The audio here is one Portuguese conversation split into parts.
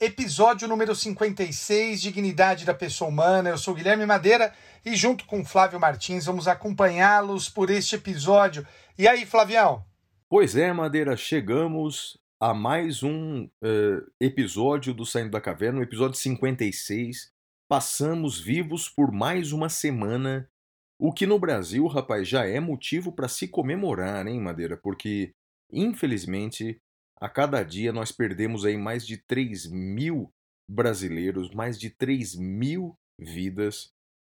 Episódio número 56, Dignidade da Pessoa Humana. Eu sou Guilherme Madeira e junto com Flávio Martins vamos acompanhá-los por este episódio. E aí, Flavião? Pois é, Madeira, chegamos a mais um eh, episódio do Saindo da Caverna, o episódio 56. Passamos vivos por mais uma semana, o que no Brasil, rapaz, já é motivo para se comemorar, hein, Madeira? Porque, infelizmente, a cada dia nós perdemos aí mais de 3 mil brasileiros, mais de 3 mil vidas,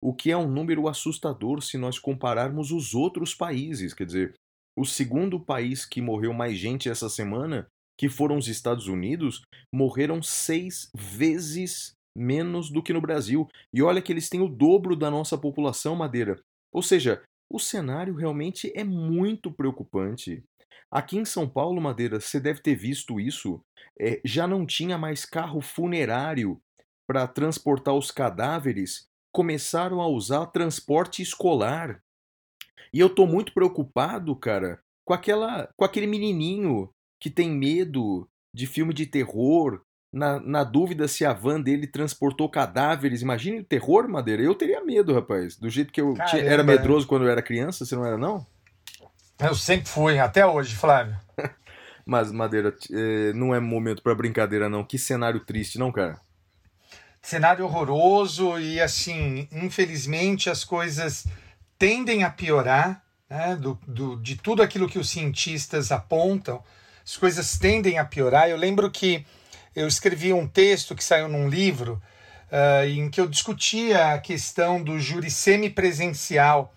o que é um número assustador se nós compararmos os outros países. Quer dizer, o segundo país que morreu mais gente essa semana, que foram os Estados Unidos, morreram seis vezes menos do que no Brasil. E olha que eles têm o dobro da nossa população, Madeira. Ou seja, o cenário realmente é muito preocupante. Aqui em São Paulo, Madeira, você deve ter visto isso. é, já não tinha mais carro funerário para transportar os cadáveres. Começaram a usar transporte escolar. E eu tô muito preocupado, cara, com aquela, com aquele menininho que tem medo de filme de terror, na, na dúvida se a van dele transportou cadáveres. Imagine o terror, Madeira. Eu teria medo, rapaz. Do jeito que eu tinha- era é. medroso quando eu era criança, você não era, não? Eu sempre fui, até hoje, Flávio. Mas, Madeira, eh, não é momento pra brincadeira, não. Que cenário triste, não, cara? cenário horroroso e assim, infelizmente as coisas tendem a piorar, né, do, do, de tudo aquilo que os cientistas apontam, as coisas tendem a piorar. Eu lembro que eu escrevi um texto que saiu num livro ah, em que eu discutia a questão do júri semipresencial.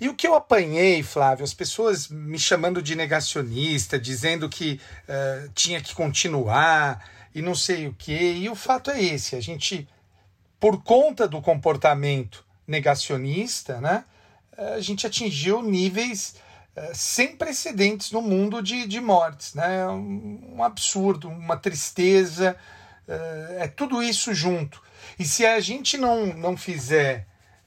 E o que eu apanhei, Flávio, as pessoas me chamando de negacionista, dizendo que eh, tinha que continuar e não sei o quê. E o fato é esse: a gente, por conta do comportamento negacionista, né, eh, a gente atingiu níveis eh, sem precedentes no mundo de, de mortes. Né? Um, um absurdo, uma tristeza, eh, é tudo isso junto. E se a gente não, não fizer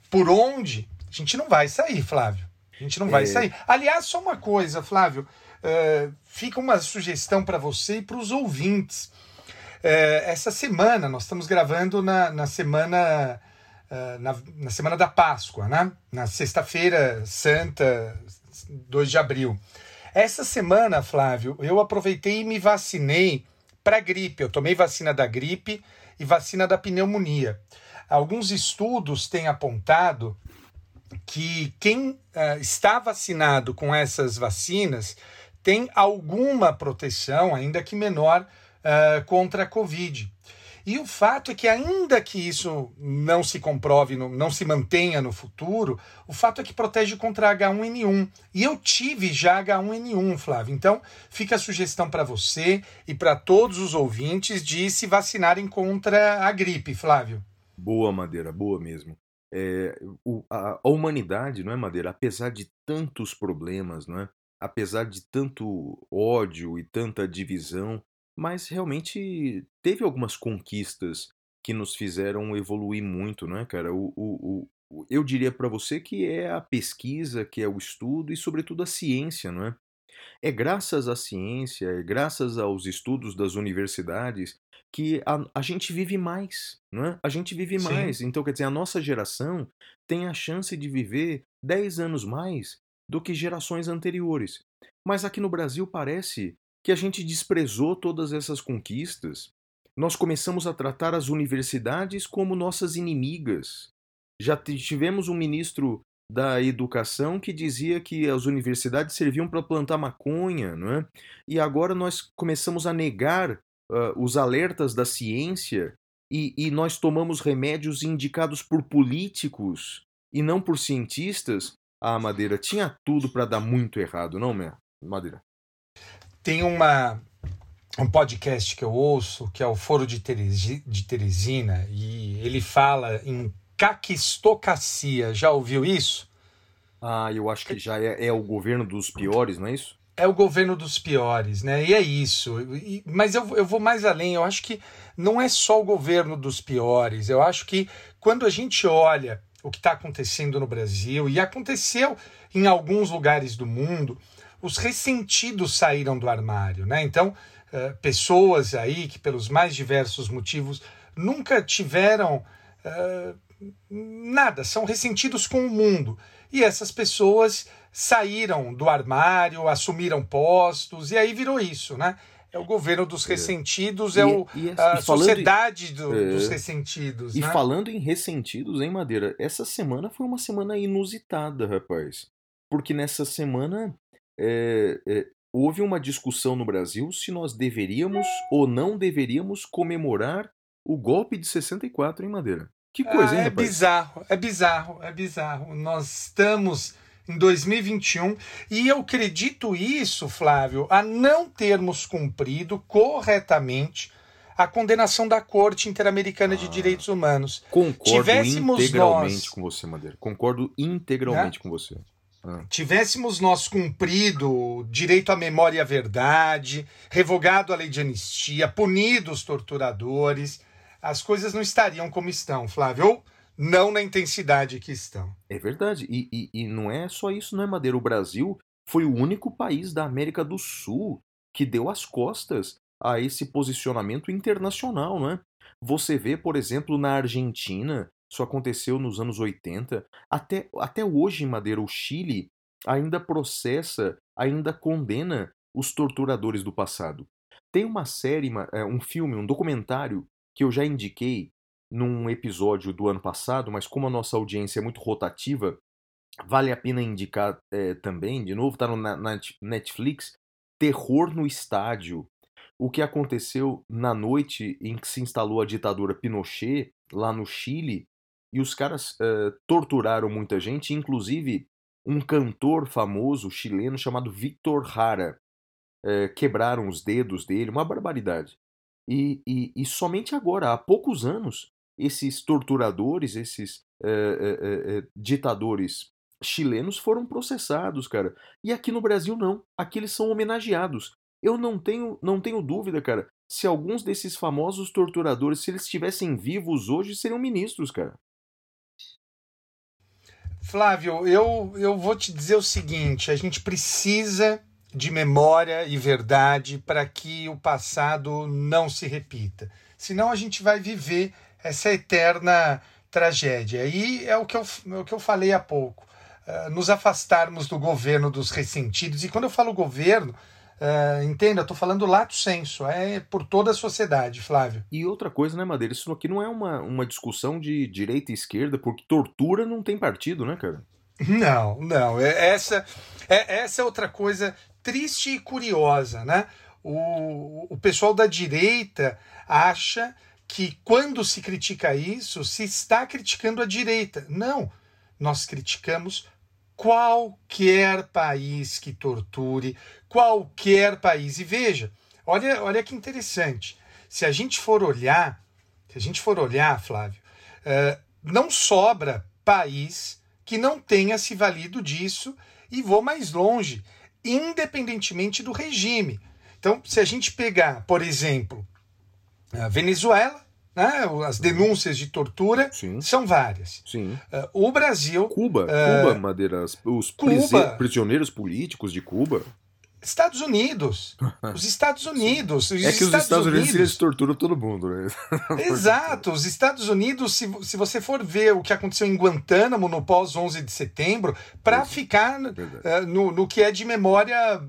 por onde, a gente não vai sair, Flávio. A gente não vai É. sair. Aliás, só uma coisa, Flávio. eh, fica uma sugestão para você e para os ouvintes. Eh, essa semana, nós estamos gravando na, na semana. eh, na, na semana da Páscoa, né? Na sexta-feira santa, 2 de abril. Essa semana, Flávio, eu aproveitei e me vacinei para gripe. Eu tomei vacina da gripe e vacina da pneumonia. Alguns estudos têm apontado que quem eh, está vacinado com essas vacinas tem alguma proteção, ainda que menor, eh, contra a Covid. E o fato é que, ainda que isso não se comprove, não se mantenha no futuro, o fato é que protege contra H1N1. E eu tive já H1N1, Flávio. Então, fica a sugestão para você e para todos os ouvintes de se vacinarem contra a gripe, Flávio. Boa, Madeira, boa mesmo. É, o- a, a humanidade, não é, Madeira? Apesar de tantos problemas, não é? Apesar de tanto ódio e tanta divisão, mas realmente teve algumas conquistas que nos fizeram evoluir muito, não é, cara? O, o, o- eu diria para você que é a pesquisa, que é o estudo e, sobretudo, a ciência, não é? É graças à ciência, é graças aos estudos das universidades que a, a gente vive mais, não é? A gente vive Sim. mais. Então, quer dizer, a nossa geração tem a chance de viver 10 anos mais do que gerações anteriores. Mas aqui no Brasil parece que a gente desprezou todas essas conquistas. Nós começamos a tratar as universidades como nossas inimigas. Já tivemos um ministro da educação que dizia que as universidades serviam para plantar maconha, não é? E agora nós começamos a negar ah, os alertas da ciência e, e nós tomamos remédios indicados por políticos e não por cientistas. Ah, Madeira, tinha tudo para dar muito errado, não, Mer- Madeira? tem uma um podcast que eu ouço, que é o Foro de, de Teresina, e ele fala em caquistocacia. Já ouviu isso? Ah, eu acho que já é, é, o governo dos piores, não é isso? É o governo dos piores, né? E é isso. E, mas eu, eu vou mais além. Eu acho que não é só o governo dos piores. Eu acho que quando a gente olha o que está acontecendo no Brasil, e aconteceu em alguns lugares do mundo, os ressentidos saíram do armário, né? Então, uh, pessoas aí que, pelos mais diversos motivos, nunca tiveram uh, nada, são ressentidos com o mundo. E essas pessoas saíram do armário, assumiram postos, e aí virou isso, né? É o governo dos é. ressentidos, é, é o, e, a sociedade do, é, dos ressentidos. E né? falando em ressentidos, hein, Madeira? Essa semana foi uma semana inusitada, rapaz. Porque nessa semana é, é, houve uma discussão no Brasil se nós deveríamos ou não deveríamos comemorar o golpe de 64 em Madeira. Que coisa, ah, hein, É bizarro, é bizarro, é bizarro. Nós estamos em 2021 e eu acredito isso, Flávio, a não termos cumprido corretamente a condenação da Corte Interamericana ah, de Direitos Humanos. Concordo Tivéssemos integralmente nós... com você, Madeira. Concordo integralmente né? com você. Ah. Tivéssemos nós cumprido direito à memória e à verdade, revogado a lei de anistia, punido os torturadores, as coisas não estariam como estão, Flávio. Ou não na intensidade que estão. É verdade. E, e, e não é só isso, não é, Madeira? O Brasil foi o único país da América do Sul que deu as costas a esse posicionamento internacional, não é? Você vê, por exemplo, na Argentina, isso aconteceu nos anos 80, até, até hoje Madeira, o Chile ainda processa, ainda condena os torturadores do passado. Tem uma série, é, um filme, um documentário que eu já indiquei num episódio do ano passado, mas como a nossa audiência é muito rotativa, vale a pena indicar é, também, de novo, está no na Netflix, Terror no Estádio. O que aconteceu na noite em que se instalou a ditadura Pinochet, lá no Chile, e os caras uh, torturaram muita gente, inclusive um cantor famoso chileno chamado Victor Hara. Uh, quebraram os dedos dele, uma barbaridade. E, e, e, somente agora, há poucos anos, esses torturadores, esses uh, ditadores chilenos foram processados, cara. E aqui no Brasil não. Aqui eles são homenageados. Eu não tenho, não tenho dúvida, cara, se alguns desses famosos torturadores, se eles estivessem vivos hoje, seriam ministros, cara. Flávio, eu, eu vou te dizer o seguinte: a gente precisa de memória e verdade para que o passado não se repita. Senão a gente vai viver essa eterna tragédia. E é o que eu, é o que eu falei há pouco. Uh, nos afastarmos do governo dos ressentidos. E quando eu falo governo, Uh, entenda, eu tô falando lato senso, é por toda a sociedade, Flávio. E outra coisa, né, Madeira? Isso aqui não é uma, uma discussão de direita e esquerda, porque tortura não tem partido, né, cara? Não, não. É, essa é, essa é outra coisa triste e curiosa, né? O, o pessoal da direita acha que quando se critica isso, se está criticando a direita. Não, nós criticamos qualquer país que torture, qualquer país. E veja, olha, olha que interessante. Se a gente for olhar, se a gente for olhar, Flávio, uh, não sobra país que não tenha se valido disso e vou mais longe, independentemente do regime. Então, se a gente pegar, por exemplo, a Venezuela, né? As denúncias de tortura Sim. são várias. Sim. Uh, o Brasil. Cuba, uh, Cuba, Madeira, os Cuba, prisioneiros políticos de Cuba. Estados Unidos. Os Estados Unidos. Os é que os Estados, Estados Unidos, Unidos torturam todo mundo, né? Exato. Os Estados Unidos, se, se você for ver o que aconteceu em Guantánamo no pós-11 de setembro, para ficar uh, no, no que é de memória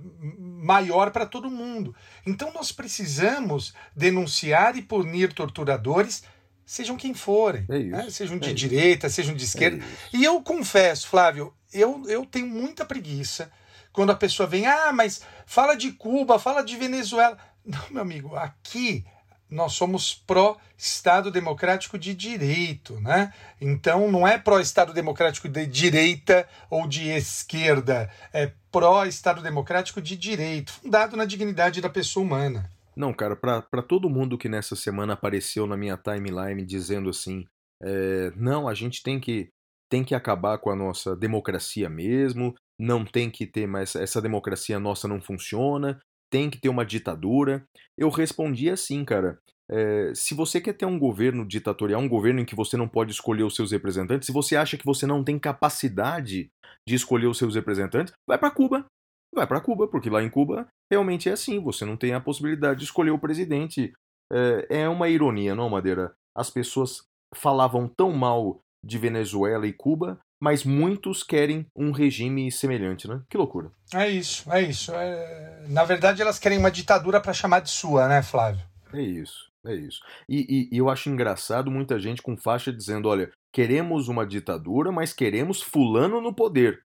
maior para todo mundo. Então nós precisamos denunciar e punir torturadores, sejam quem forem, é né? sejam de é direita, sejam de esquerda. É e eu confesso, Flávio, eu, eu tenho muita preguiça quando a pessoa vem, ah, mas fala de Cuba, fala de Venezuela. Não, meu amigo, aqui nós somos pró-Estado Democrático de Direito, né? Então não é pró-Estado Democrático de direita ou de esquerda, é pró-Estado Democrático de Direito, fundado na dignidade da pessoa humana. Não, cara, pra todo mundo que nessa semana apareceu na minha timeline dizendo assim, é, não, a gente tem que, tem que acabar com a nossa democracia mesmo, não tem que ter mais, essa democracia nossa não funciona, tem que ter uma ditadura. Eu respondi assim, cara, é, se você quer ter um governo ditatorial, um governo em que você não pode escolher os seus representantes, se você acha que você não tem capacidade de escolher os seus representantes, vai para Cuba. Vai para Cuba, porque lá em Cuba realmente é assim, você não tem a possibilidade de escolher o presidente. É, é uma ironia, não, Madeira? As pessoas falavam tão mal de Venezuela e Cuba, mas muitos querem um regime semelhante, né? Que loucura. É isso, é isso. É... Na verdade, elas querem uma ditadura para chamar de sua, né, Flávio? É isso, é isso. E, e, eu acho engraçado muita gente com faixa dizendo: olha, queremos uma ditadura, mas queremos fulano no poder.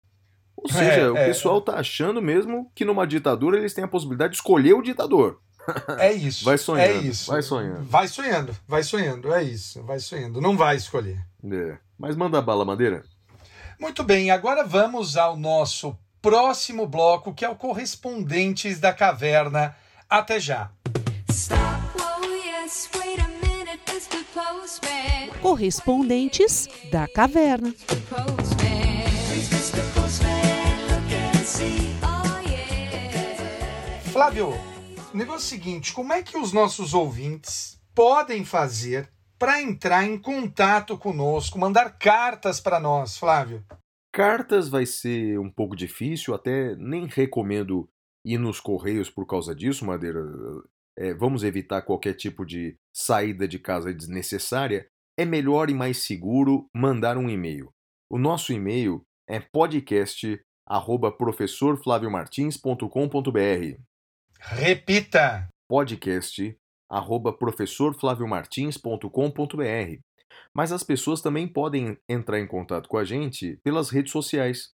Ou seja, é, o é, pessoal tá achando mesmo que numa ditadura eles têm a possibilidade de escolher o ditador. É isso. Vai sonhando. É isso. Vai sonhando. Vai sonhando, vai sonhando, é isso. Vai sonhando. Não vai escolher. É. Mas manda bala, Madeira. Muito bem, agora vamos ao nosso próximo bloco, que é o Correspondentes da Caverna. Até já. Correspondentes da Caverna. Flávio, o negócio é o seguinte: como é que os nossos ouvintes podem fazer para entrar em contato conosco, mandar cartas para nós, Flávio? Cartas vai ser um pouco difícil, até nem recomendo ir nos correios por causa disso, Madeira. É, vamos evitar qualquer tipo de saída de casa desnecessária. É melhor e mais seguro mandar um e-mail. O nosso e-mail é podcast@professorflaviomartins.com.br. Repita. Podcast arroba professorflaviomartins.com.br. Mas as pessoas também podem entrar em contato com a gente pelas redes sociais.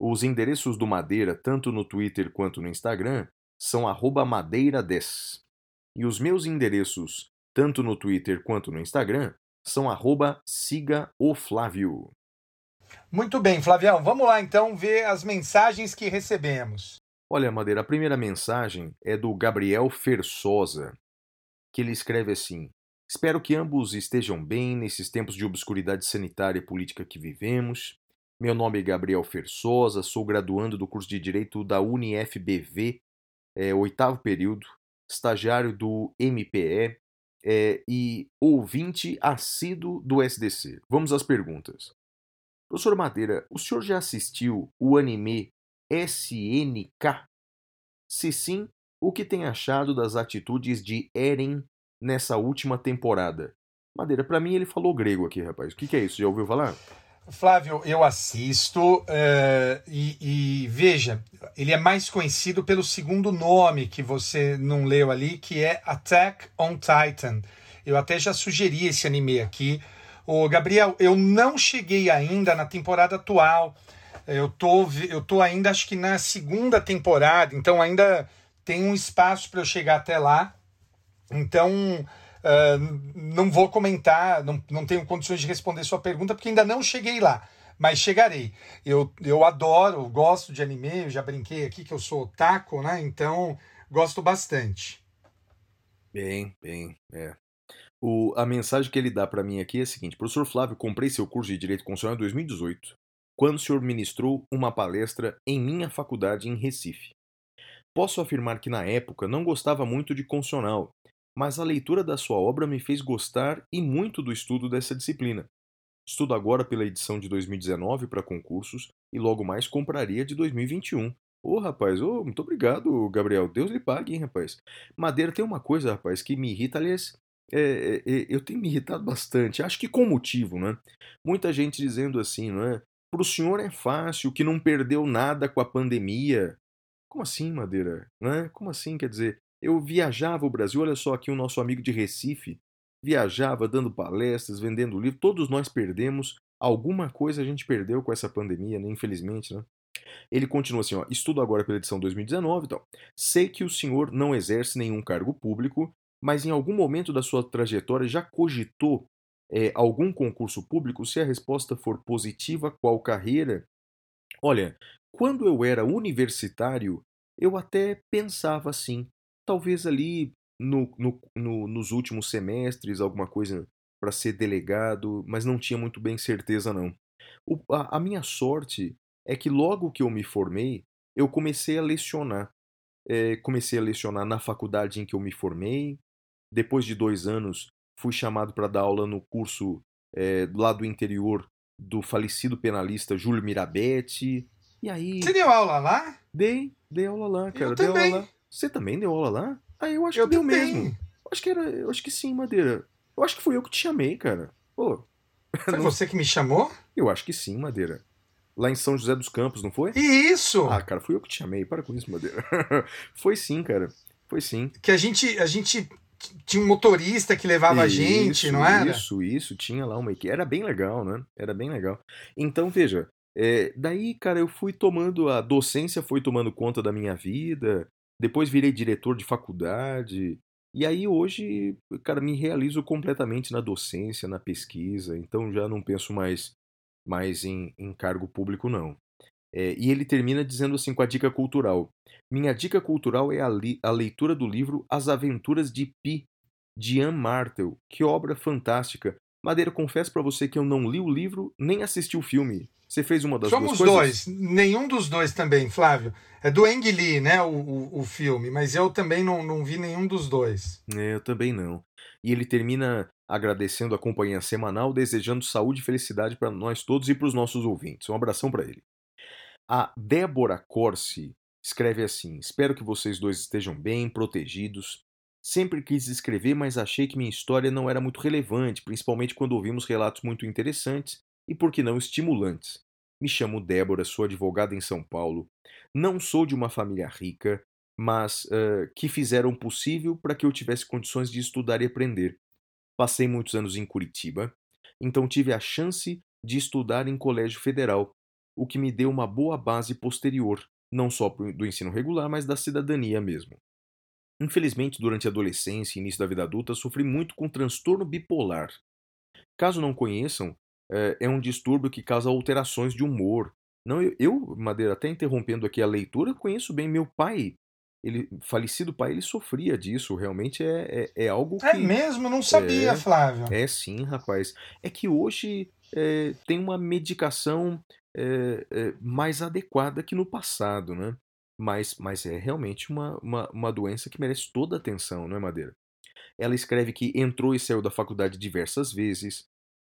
Os endereços do Madeira, tanto no Twitter quanto no Instagram, são arroba madeira10. E os meus endereços, tanto no Twitter quanto no Instagram, são arroba siga o Flávio. Muito bem, Flavião. Vamos lá então ver as mensagens que recebemos. Olha, Madeira, a primeira mensagem é do Gabriel Fersosa que ele escreve assim: Espero que ambos estejam bem nesses tempos de obscuridade sanitária e política que vivemos. Meu nome é Gabriel Fersosa, sou graduando do curso de Direito da UniFBV, é, oitavo período, estagiário do MPE é, e ouvinte assíduo do SDC. Vamos às perguntas. Professor Madeira, o senhor já assistiu o anime SNK? Se sim, o que tem achado das atitudes de Eren nessa última temporada? Madeira, para mim ele falou grego aqui, rapaz. O que, que é isso? Já ouviu falar? Flávio, eu assisto uh, e, e, veja, ele é mais conhecido pelo segundo nome que você não leu ali, que é Attack on Titan. Eu até já sugeri esse anime aqui. O Gabriel, eu não cheguei ainda na temporada atual. Eu tô, eu tô ainda, acho que na segunda temporada, então ainda tem um espaço para eu chegar até lá. Então, uh, não vou comentar, não, não tenho condições de responder sua pergunta, porque ainda não cheguei lá. Mas chegarei. Eu, eu adoro, gosto de anime, eu já brinquei aqui que eu sou otaku, né? Então, gosto bastante. Bem, bem, é. O, a mensagem que ele dá para mim aqui é a seguinte: Professor Flávio, comprei seu curso de Direito Constitucional em 2018, quando o senhor ministrou uma palestra em minha faculdade em Recife. Posso afirmar que na época não gostava muito de constitucional, mas a leitura da sua obra me fez gostar e muito do estudo dessa disciplina. Estudo agora pela edição de 2019 para concursos e logo mais compraria de 2021. Ô oh, rapaz, oh, muito obrigado, Gabriel. Deus lhe pague, hein, rapaz. Madeira tem uma coisa, rapaz, que me irrita, aliás, é, é, é, eu tenho me irritado bastante. Acho que com motivo, né? Muita gente dizendo assim, não é? Para o senhor é fácil, que não perdeu nada com a pandemia. Como assim, Madeira? Né? Como assim? Quer dizer, eu viajava o Brasil, olha só aqui o nosso amigo de Recife, viajava dando palestras, vendendo livro, todos nós perdemos, alguma coisa a gente perdeu com essa pandemia, né? infelizmente, né? Ele continua assim, ó, estudo agora pela edição 2019 então. Sei que o senhor não exerce nenhum cargo público, mas em algum momento da sua trajetória já cogitou é, algum concurso público? Se a resposta for positiva, qual carreira? Olha, quando eu era universitário, eu até pensava assim, talvez ali no, no, no, nos últimos semestres alguma coisa para ser delegado, mas não tinha muito bem certeza não. O, a, a minha sorte é que logo que eu me formei, eu comecei a lecionar. É, comecei a lecionar na faculdade em que eu me formei. Depois de dois anos, fui chamado para dar aula no curso é, lá do interior do falecido penalista Júlio Mirabetti. E aí. Você deu aula lá? Dei, dei aula lá, cara. Eu dei também. aula lá. Você também deu aula lá? Ah, eu acho Eu que deu também. mesmo. Eu acho que era. Eu acho que sim, Madeira. Eu acho que fui eu que te chamei, cara. Pô, Foi você que me chamou? eu acho que sim, Madeira. Lá em São José dos Campos, não foi? Isso! Ah, cara, fui eu que te chamei. Para com isso, Madeira. foi sim, cara. Foi sim. Que a gente, a gente tinha um motorista que levava a gente, Isso, não era? Isso, isso. Tinha lá uma equipe. Era bem legal, né? Era bem legal. Então, veja. É, daí, cara, eu fui tomando. A docência foi tomando conta da minha vida. Depois virei diretor de faculdade. E aí, hoje, cara, me realizo completamente na docência, na pesquisa. Então, já não penso mais, mais em, em cargo público, não. É, e ele termina dizendo assim com a dica cultural. Minha dica cultural é a, a leitura do livro As Aventuras de Pi, de Ian Martel. Que obra fantástica. Madeira, confesso pra você que eu não li o livro nem assisti o filme. Você fez uma das Somos duas coisas? dois. Nenhum dos dois também, Flávio. É do Ang Lee, né, o, o, o filme. Mas eu também não, não vi nenhum dos dois. É, eu também não. E ele termina agradecendo a companhia semanal, desejando saúde e felicidade para nós todos e para os nossos ouvintes. Um abração para ele. A Débora Corsi escreve assim: Espero que vocês dois estejam bem, protegidos. Sempre quis escrever, mas achei que minha história não era muito relevante, principalmente quando ouvimos relatos muito interessantes e, por que não, estimulantes. Me chamo Débora, sou advogada em São Paulo. Não sou de uma família rica, mas eh, que fizeram o possível para que eu tivesse condições de estudar e aprender. Passei muitos anos em Curitiba, então tive a chance de estudar em colégio federal, o que me deu uma boa base posterior, não só do ensino regular, mas da cidadania mesmo. Infelizmente, durante a adolescência e início da vida adulta, sofri muito com transtorno bipolar. Caso não conheçam, é, é um distúrbio que causa alterações de humor. Não, eu, eu, Madeira, até interrompendo aqui a leitura, conheço bem meu pai. Ele, falecido pai, ele sofria disso. Realmente é, é, é algo que. É mesmo? Não sabia, É. Flávio. É sim, rapaz. É que hoje é, tem uma medicação é, é, mais adequada que no passado, né? Mas, mas é realmente uma, uma, uma doença que merece toda a atenção, não é, Madeira? Ela escreve que entrou e saiu da faculdade diversas vezes,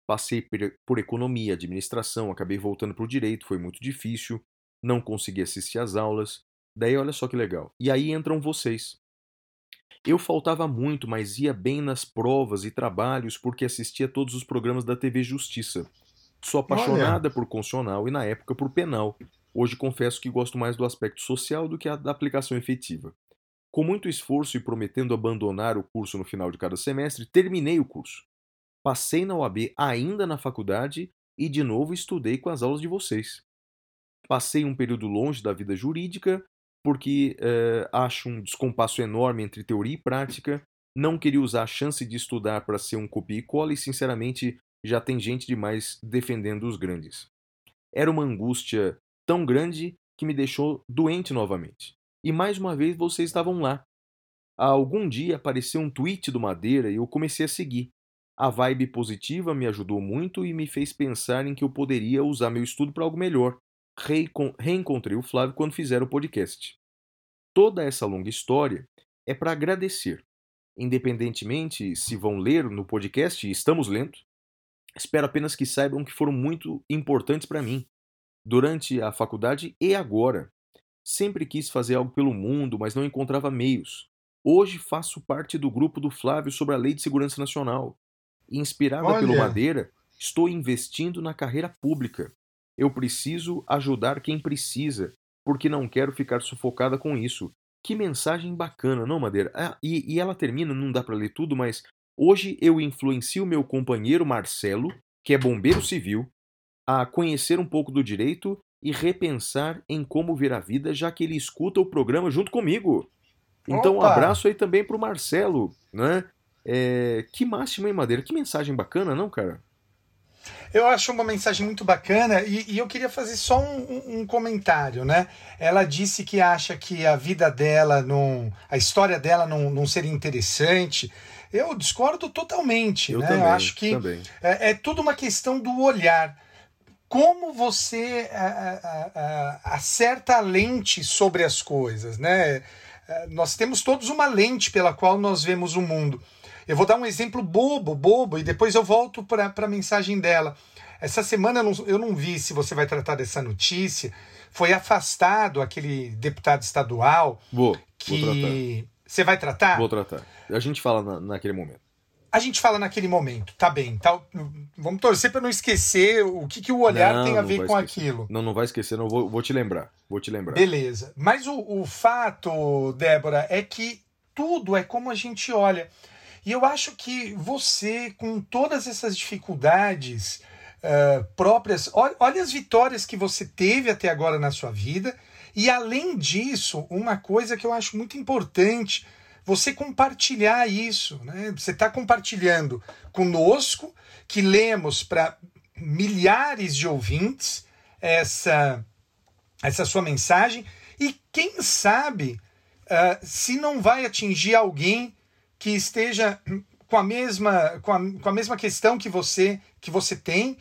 passei por, economia, administração, acabei voltando para o direito, foi muito difícil, não consegui assistir às aulas. Daí olha só que legal. E aí entram vocês. Eu faltava muito, mas ia bem nas provas e trabalhos porque assistia todos os programas da TV Justiça. Sou apaixonada por constitucional e na época por penal. Hoje confesso que gosto mais do aspecto social do que da aplicação efetiva. Com muito esforço e prometendo abandonar o curso no final de cada semestre, terminei o curso. Passei na OAB ainda na faculdade e de novo estudei com as aulas de vocês. Passei um período longe da vida jurídica porque eh, acho um descompasso enorme entre teoria e prática. Não queria usar a chance de estudar para ser um copia e cola e, sinceramente, já tem gente demais defendendo os grandes. Era uma angústia tão grande que me deixou doente novamente. E mais uma vez vocês estavam lá. Algum dia apareceu um tweet do Madeira e eu comecei a seguir. A vibe positiva me ajudou muito e me fez pensar em que eu poderia usar meu estudo para algo melhor. Reencontrei o Flávio quando fizeram o podcast. Toda essa longa história é para agradecer. Independentemente se vão ler no podcast, e estamos lendo, espero apenas que saibam que foram muito importantes para mim, durante a faculdade e agora. Sempre quis fazer algo pelo mundo, mas não encontrava meios. Hoje faço parte do grupo do Flávio sobre a Lei de Segurança Nacional. Inspirada Olha. pelo Madeira, estou investindo na carreira pública. Eu preciso ajudar quem precisa, porque não quero ficar sufocada com isso. Que mensagem bacana, não, Madeira? Ah, e, e ela termina, não dá para ler tudo, mas hoje eu influencio meu companheiro Marcelo, que é bombeiro civil, a conhecer um pouco do direito e repensar em como ver a vida, já que ele escuta o programa junto comigo. Então, um Opa! abraço aí também pro Marcelo, né? É, que máximo, hein, Madeira? Que mensagem bacana, não, cara? Eu acho uma mensagem muito bacana e, e eu queria fazer só um, um, comentário, né? Ela disse que acha que a vida dela, não, a história dela não, não seria interessante. Eu discordo totalmente. Eu né? também. Eu acho que. É, é tudo uma questão do olhar. Como você a, a, a, acerta a lente sobre as coisas, né? É, nós temos todos uma lente pela qual nós vemos o mundo. Eu vou dar um exemplo bobo, bobo, e depois eu volto para a mensagem dela. Essa semana eu não, eu não vi se você vai tratar dessa notícia. Foi afastado aquele deputado estadual Vou, que. vou. Você vai tratar? Vou tratar. A gente fala na, naquele momento. A gente fala naquele momento, tá bem. Tá, vamos torcer para não esquecer o que, que o olhar Não, tem a ver com esquecer. aquilo. Não, não vai esquecer, não. Vou, vou te lembrar. Vou te lembrar. Beleza. Mas o, o fato, Débora, é que tudo é como a gente olha. E eu acho que você, com todas essas dificuldades uh, próprias, olha, olha as vitórias que você teve até agora na sua vida. E além disso, uma coisa que eu acho muito importante, você compartilhar isso. Né? Você está compartilhando conosco, que lemos para milhares de ouvintes essa, essa sua mensagem, e quem sabe uh, se não vai atingir alguém que esteja com a mesma, com a, com a mesma questão que você, que você tem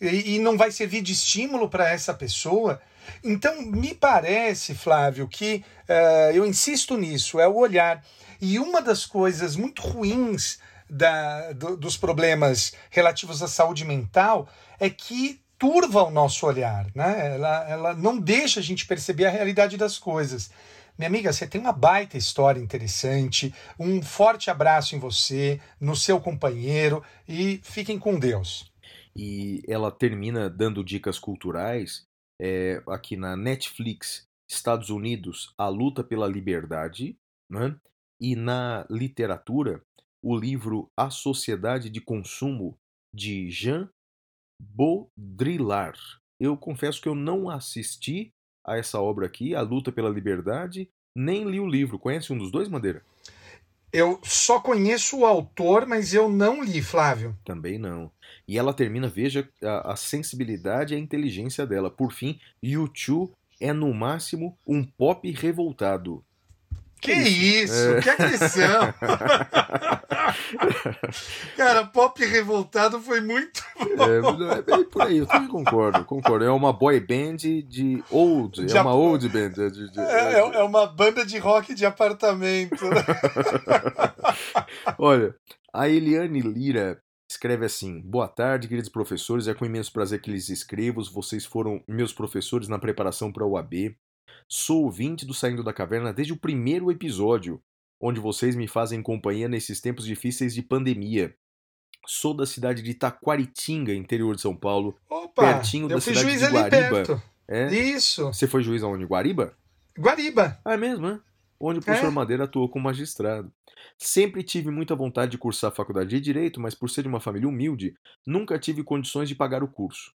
e, e não vai servir de estímulo para essa pessoa. Então, me parece, Flávio, que uh, eu insisto nisso, é o olhar. E uma das coisas muito ruins da, do, dos problemas relativos à saúde mental é que turva o nosso olhar, né? ela, ela não deixa a gente perceber a realidade das coisas. Minha amiga, você tem uma baita história interessante. Um forte abraço em você, no seu companheiro e fiquem com Deus. E ela termina dando dicas culturais é, aqui na Netflix, Estados Unidos, A Luta pela Liberdade, né? e na literatura, o livro A Sociedade de Consumo, de Jean Baudrillard. Eu confesso que eu não assisti a essa obra aqui, A Luta pela Liberdade, nem li o livro. Conhece um dos dois, Madeira? Eu só conheço o autor, mas eu não li, Flávio. Também não. E ela termina, veja a, a sensibilidade e a inteligência dela. Por fim, YouTube é no máximo um pop revoltado. Que isso? É. Que agressão! Cara, pop revoltado foi muito bom. É, é bem por aí, eu também concordo, concordo. É uma boy band de old, de é uma old band. De, de, é, é, uma banda de rock de apartamento. Olha, a Eliane Lira escreve assim: Boa tarde, queridos professores. É com imenso prazer que lhes escrevo. Vocês foram meus professores na preparação para o UAB. Sou ouvinte do Saindo da Caverna desde o primeiro episódio, onde vocês me fazem companhia nesses tempos difíceis de pandemia. Sou da cidade de Taquaritinga, interior de São Paulo, Opa, pertinho da cidade de Guariba. É? Isso. Você foi juiz aonde? Guariba? Guariba. Ah, é mesmo, né? Onde o professor é? Madeira atuou como magistrado. Sempre tive muita vontade de cursar a faculdade de Direito, mas por ser de uma família humilde, nunca tive condições de pagar o curso.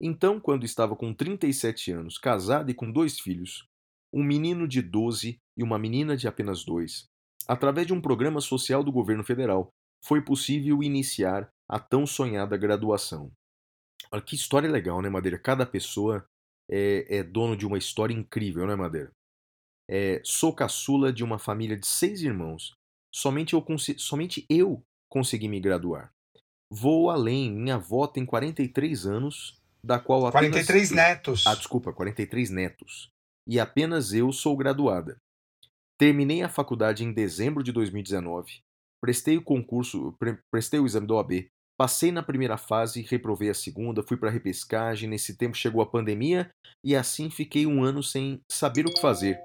Então, quando estava com 37 anos, casado e com dois filhos, um menino de 12 e uma menina de apenas dois, através de um programa social do governo federal, foi possível iniciar a tão sonhada graduação. Olha que história legal, né, Madeira? Cada pessoa é, é dono de uma história incrível, né, Madeira? É, sou caçula de uma família de seis irmãos. Somente eu, somente eu consegui me graduar. Vou além, minha avó tem 43 anos da qual apenas... 43 netos. Ah, desculpa, 43 netos. E apenas eu sou graduada. Terminei a faculdade em dezembro de 2019, prestei o concurso, pre prestei o exame da OAB, passei na primeira fase, reprovei a segunda, fui para repescagem, nesse tempo chegou a pandemia e assim fiquei um ano sem saber o que fazer.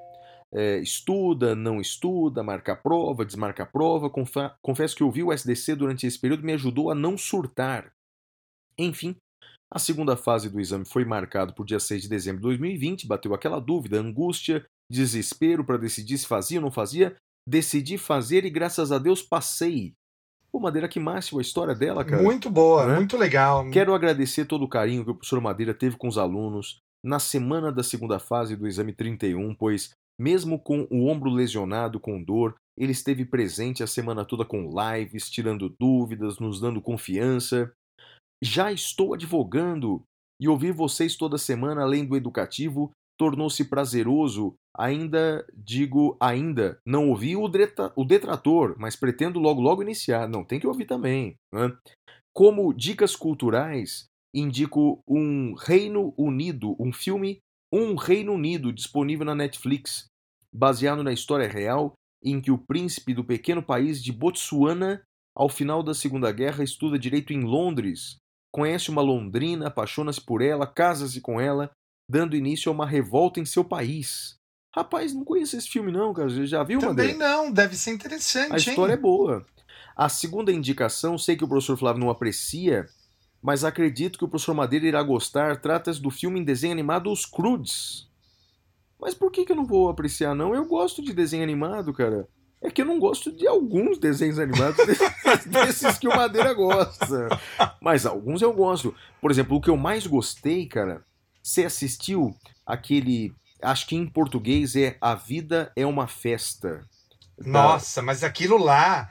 É, estuda, não estuda, marca a prova, desmarca a prova. Confesso que ouvir o SDC durante esse período me ajudou a não surtar. Enfim, a segunda fase do exame foi marcado por dia 6 de dezembro de 2020, bateu aquela dúvida, angústia, desespero para decidir se fazia ou não fazia. Decidi fazer e graças a Deus passei. Pô, Madeira, que máximo a história dela, cara. Muito boa, né? muito legal. Quero agradecer todo o carinho que o professor Madeira teve com os alunos na semana da segunda fase do exame 31, pois, mesmo com o ombro lesionado com dor, ele esteve presente a semana toda com lives, tirando dúvidas, nos dando confiança. Já estou advogando e ouvir vocês toda semana, além do educativo, tornou-se prazeroso. Ainda digo, ainda não ouvi o, dreta, o detrator, mas pretendo logo logo iniciar. Não, tem que ouvir também. Né? Como dicas culturais, indico um Reino Unido, um filme Um Reino Unido, disponível na Netflix, baseado na história real em que o príncipe do pequeno país de Botsuana, ao final da Segunda Guerra, estuda direito em Londres, conhece uma londrina, apaixona-se por ela, casa-se com ela, dando início a uma revolta em seu país. Rapaz, não conheço esse filme não, cara. Você já viu, Também Madeira? não, deve ser interessante. A história hein? é boa. A segunda indicação, sei que o professor Flávio não aprecia, mas acredito que o professor Madeira irá gostar. Trata-se do filme em desenho animado Os Crudes. Mas por que, que eu não vou apreciar, não? Eu gosto de desenho animado, cara. É que eu não gosto de alguns desenhos animados desses que o Madeira gosta. Mas alguns eu gosto. Por exemplo, o que eu mais gostei, cara, você assistiu aquele. Acho que em português é A Vida é uma Festa. Nossa, mas aquilo lá,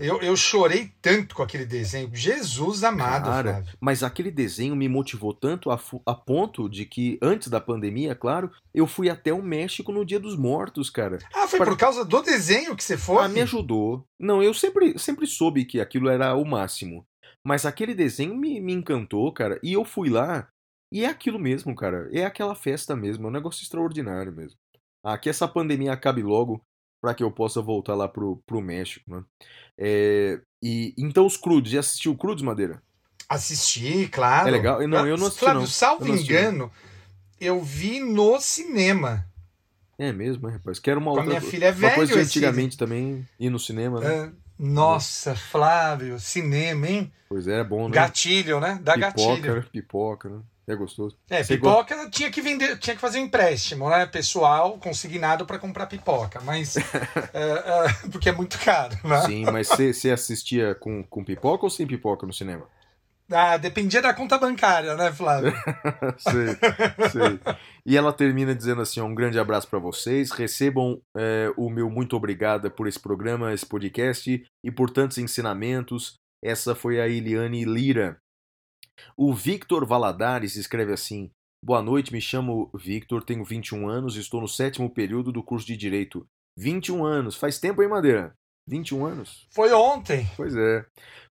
eu, eu chorei tanto com aquele desenho. Jesus amado, Cara, Flávio. mas aquele desenho me motivou tanto a, a ponto de que, antes da pandemia, claro, eu fui até o México no Dia dos Mortos, cara. Ah, foi Para- por causa do desenho que você foi? Ah, me ajudou. Não, eu sempre, sempre soube que aquilo era o máximo. Mas aquele desenho me, me encantou, cara. E eu fui lá, e é aquilo mesmo, cara. É aquela festa mesmo. É um negócio extraordinário mesmo. Ah, que essa pandemia acabe logo para que eu possa voltar lá pro, pro México, né? É, e, então, os Crudes. Já assistiu o Crudes, Madeira? Assisti, claro. É legal? Não, eu não assisti, Flávio, não. salvo Eu não engano, eu vi no cinema. É mesmo, é, rapaz. Que era uma Com outra minha filha é uma velho coisa de esse- antigamente também, ir no cinema, né? Ah, nossa, Flávio, cinema, hein? Pois é, é bom, né? Gatilho, né? Dá gatilho. pipoca, pipoca, né? É gostoso. É, Você pipoca tinha que vender, tinha que fazer um empréstimo, né? Pessoal, consignado para comprar pipoca, mas é, é, porque é muito caro, né? Sim, mas você assistia com, com pipoca ou sem pipoca no cinema? Ah, dependia da conta bancária, né, Flávio? sei, sei. E ela termina dizendo assim: um grande abraço para vocês. Recebam é, o meu muito obrigada por esse programa, esse podcast e por tantos ensinamentos. Essa foi a Eliane Lira. O Victor Valadares escreve assim: Boa noite, me chamo Victor, tenho 21 anos e estou no sétimo período do curso de Direito. 21 anos, faz tempo, hein, Madeira? 21 anos? Foi ontem. Pois é.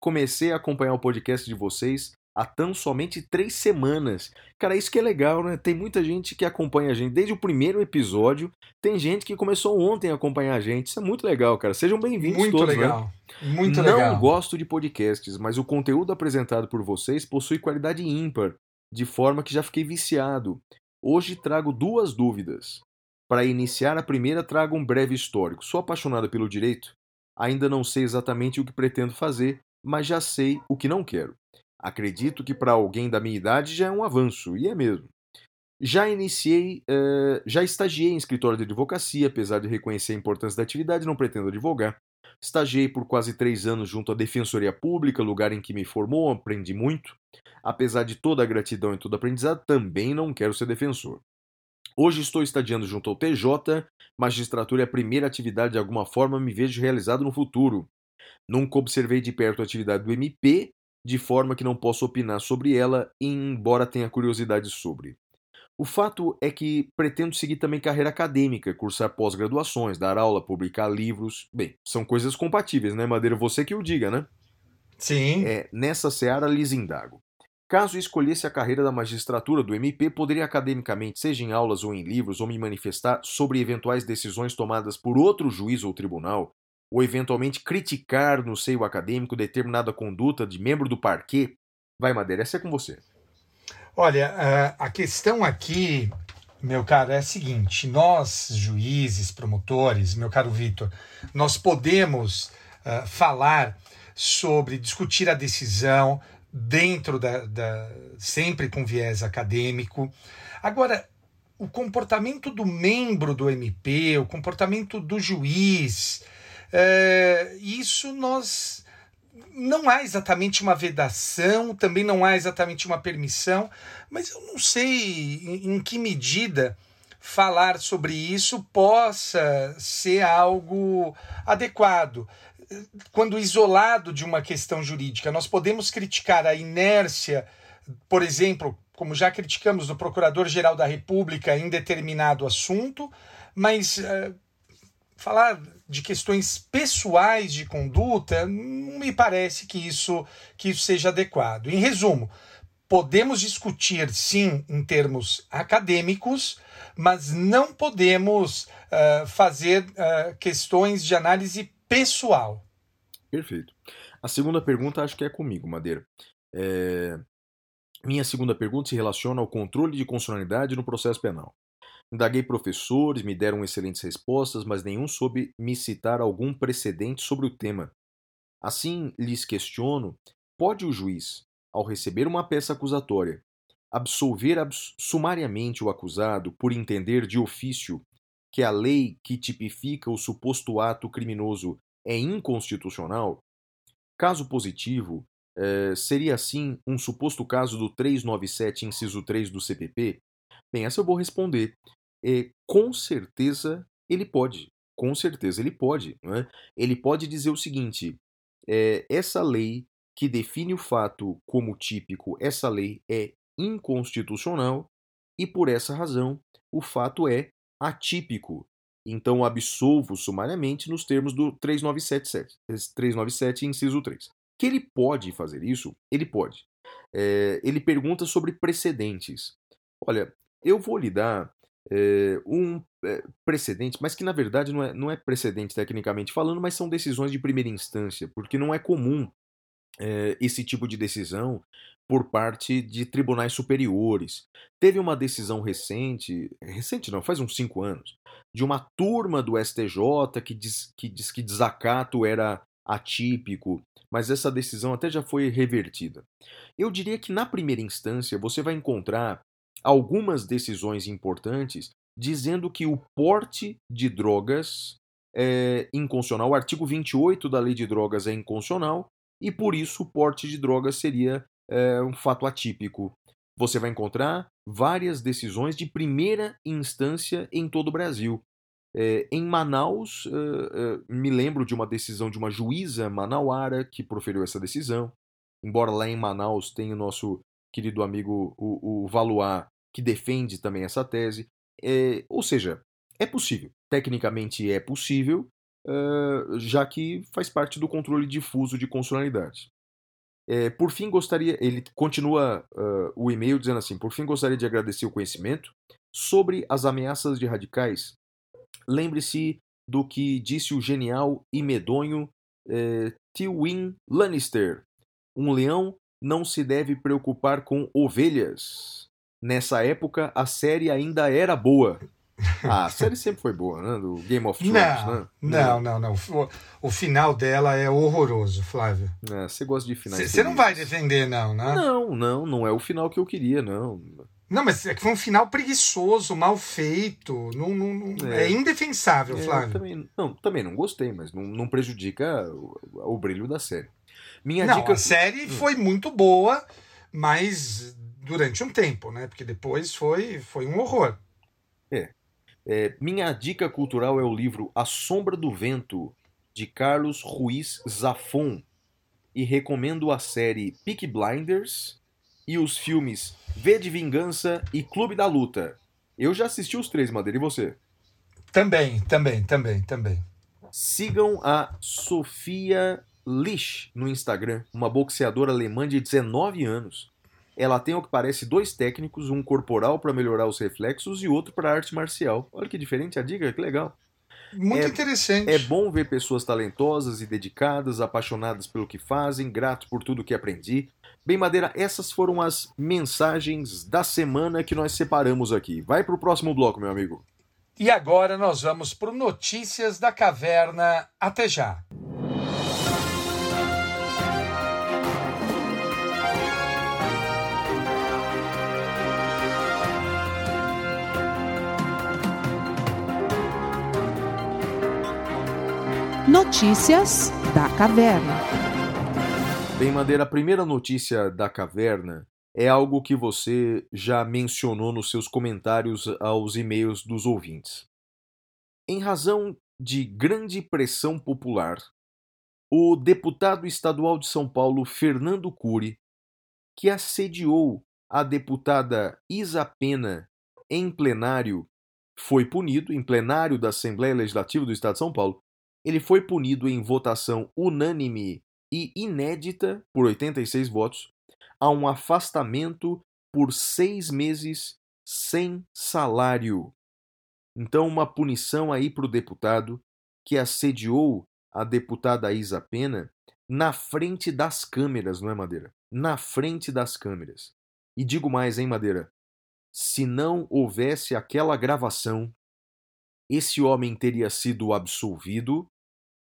Comecei a acompanhar o podcast de vocês há tão somente três semanas. Cara, isso que é legal, né? Tem muita gente que acompanha a gente desde o primeiro episódio. Tem gente que começou ontem a acompanhar a gente. Isso é muito legal, cara. Sejam bem-vindos Muito todos, né? legal. Muito Não legal. gosto de podcasts, mas o conteúdo apresentado por vocês possui qualidade ímpar, de forma que já fiquei viciado. Hoje trago duas dúvidas. Para iniciar a primeira, trago um breve histórico. Sou apaixonado pelo direito. Ainda não sei exatamente o que pretendo fazer, mas já sei o que não quero. Acredito que para alguém da minha idade já é um avanço, e é mesmo. Já iniciei, eh, já estagiei em escritório de advocacia, apesar de reconhecer a importância da atividade, não pretendo advogar. Estagiei por quase três anos junto à Defensoria Pública, lugar em que me formou, aprendi muito. Apesar de toda a gratidão e todo aprendizado, também não quero ser defensor. Hoje estou estagiando junto ao TJ, magistratura é a primeira atividade de alguma forma me vejo realizado no futuro. Nunca observei de perto a atividade do MP, de forma que não posso opinar sobre ela, embora tenha curiosidade sobre. O fato é que pretendo seguir também carreira acadêmica, cursar pós-graduações, dar aula, publicar livros. Bem, são coisas compatíveis, né, Madeira? Você que o diga, né? Sim. É, nessa seara lhes indago. Caso escolhesse a carreira da magistratura do MP, poderia academicamente, seja em aulas ou em livros, ou me manifestar sobre eventuais decisões tomadas por outro juiz ou tribunal, ou eventualmente criticar no seio acadêmico determinada conduta de membro do parquê? Vai, Madeira, essa é com você. Olha, ah, a questão aqui, meu caro, é a seguinte: nós, juízes, promotores, meu caro Vitor, nós podemos ah, falar sobre discutir a decisão dentro da, da. sempre com viés acadêmico. Agora, o comportamento do membro do MP, o comportamento do juiz, é, isso nós não há exatamente uma vedação, também não há exatamente uma permissão, mas eu não sei em, em que medida falar sobre isso possa ser algo adequado. quando isolado de uma questão jurídica. Nós podemos criticar a inércia, por exemplo, como já criticamos do Procurador-Geral da República em determinado assunto, mas uh, falar de questões pessoais de conduta, não me parece que isso, que isso seja adequado. Em resumo, podemos discutir sim em termos acadêmicos, mas não podemos uh, fazer uh, questões de análise pessoal. Perfeito. A segunda pergunta acho que é comigo, Madeira. É... Minha segunda pergunta se relaciona ao controle de constitucionalidade no processo penal. Indaguei professores, me deram excelentes respostas, mas nenhum soube me citar algum precedente sobre o tema. Assim, lhes questiono: pode o juiz, ao receber uma peça acusatória, absolver abs sumariamente o acusado por entender de ofício que a lei que tipifica o suposto ato criminoso é inconstitucional? Caso positivo, eh, seria assim um suposto caso do 397, inciso 3 do CPP? Bem, essa eu vou responder é, com certeza ele pode. Com certeza ele pode. Né? Ele pode dizer o seguinte: é, essa lei que define o fato como típico, essa lei é inconstitucional e por essa razão o fato é atípico. Então absolvo sumariamente nos termos do 397, 397 inciso 3. Que ele pode fazer isso? Ele pode. É, ele pergunta sobre precedentes. Olha, eu vou lhe dar é, um é, precedente, mas que na verdade não é, não é precedente tecnicamente falando, mas são decisões de primeira instância, porque não é comum é, esse tipo de decisão por parte de tribunais superiores. Teve uma decisão recente, recente não, faz uns cinco anos, de uma turma do STJ que diz que, diz que desacato era atípico, mas essa decisão até já foi revertida. Eu diria que na primeira instância você vai encontrar algumas decisões importantes dizendo que o porte de drogas é inconstitucional. O artigo 28 da Lei de Drogas é inconstitucional e por isso o porte de drogas seria é, um fato atípico. Você vai encontrar várias decisões de primeira instância em todo o Brasil. É, em Manaus, é, é, me lembro de uma decisão de uma juíza manauara que proferiu essa decisão. Embora lá em Manaus tenha o nosso querido amigo o, o Valois, que defende também essa tese. É, ou seja, é possível. Tecnicamente é possível, uh, já que faz parte do controle difuso de constitucionalidade. É, por fim, gostaria. Ele continua uh, o e-mail dizendo assim: por fim, gostaria de agradecer o conhecimento sobre as ameaças de radicais. Lembre-se do que disse o genial e medonho é, Tywin Lannister: um leão não se deve preocupar com ovelhas. Nessa época, a série ainda era boa. Ah, a série sempre foi boa, né? Do Game of Thrones, não, né? Não, não, não. O, o, final dela é horroroso, Flávio. É, você gosta de finais. Você não vai defender, não, né? Não, não, não é o final que eu queria, não. Não, mas é que foi um final preguiçoso, mal feito. Não, não, é. é. indefensável, é, Flávio. Também, não, também não gostei, mas não, não prejudica o, o brilho da série. Minha não, dica... a série hum. foi muito boa, mas durante um tempo, né? Porque depois foi, foi um horror. É. é. Minha dica cultural é o livro A Sombra do Vento, de Carlos Ruiz Zafon. E recomendo a série Peak Blinders e os filmes V de Vingança e Clube da Luta. Eu já assisti os três, Madeira, e você? Também, também, também, também. Sigam a Sofia Lish no Instagram, uma boxeadora alemã de 19 anos. Ela tem o que parece dois técnicos, um corporal para melhorar os reflexos e outro para arte marcial. Olha que diferente a dica, que legal. Muito é, interessante. É bom ver pessoas talentosas e dedicadas, apaixonadas pelo que fazem, grato por tudo que aprendi. Bem, Madeira, essas foram as mensagens da semana que nós separamos aqui. Vai para o próximo bloco, meu amigo. E agora nós vamos para Notícias da Caverna. Até já. Notícias da Caverna. Bem, Madeira, a primeira notícia da caverna é algo que você já mencionou nos seus comentários aos e-mails dos ouvintes. Em razão de grande pressão popular, o deputado estadual de São Paulo, Fernando Cury, que assediou a deputada Isa Pena em plenário, foi punido, em plenário da Assembleia Legislativa do Estado de São Paulo, ele foi punido em votação unânime e inédita, por 86 votos, a um afastamento por seis meses sem salário. Então, uma punição aí para o deputado que assediou a deputada Isa Pena na frente das câmeras, não é, Madeira? Na frente das câmeras. E digo mais, hein, Madeira? Se não houvesse aquela gravação, esse homem teria sido absolvido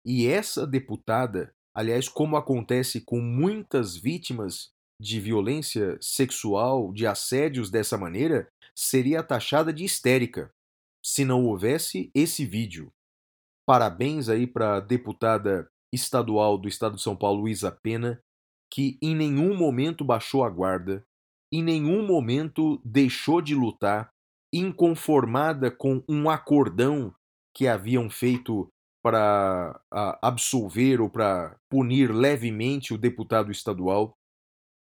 e essa deputada, aliás, como acontece com muitas vítimas de violência sexual, de assédios dessa maneira, seria taxada de histérica se não houvesse esse vídeo. Parabéns aí para a deputada estadual do estado de São Paulo, Isa Pena, que em nenhum momento baixou a guarda, em nenhum momento deixou de lutar, inconformada com um acordão que haviam feito para absolver ou para punir levemente o deputado estadual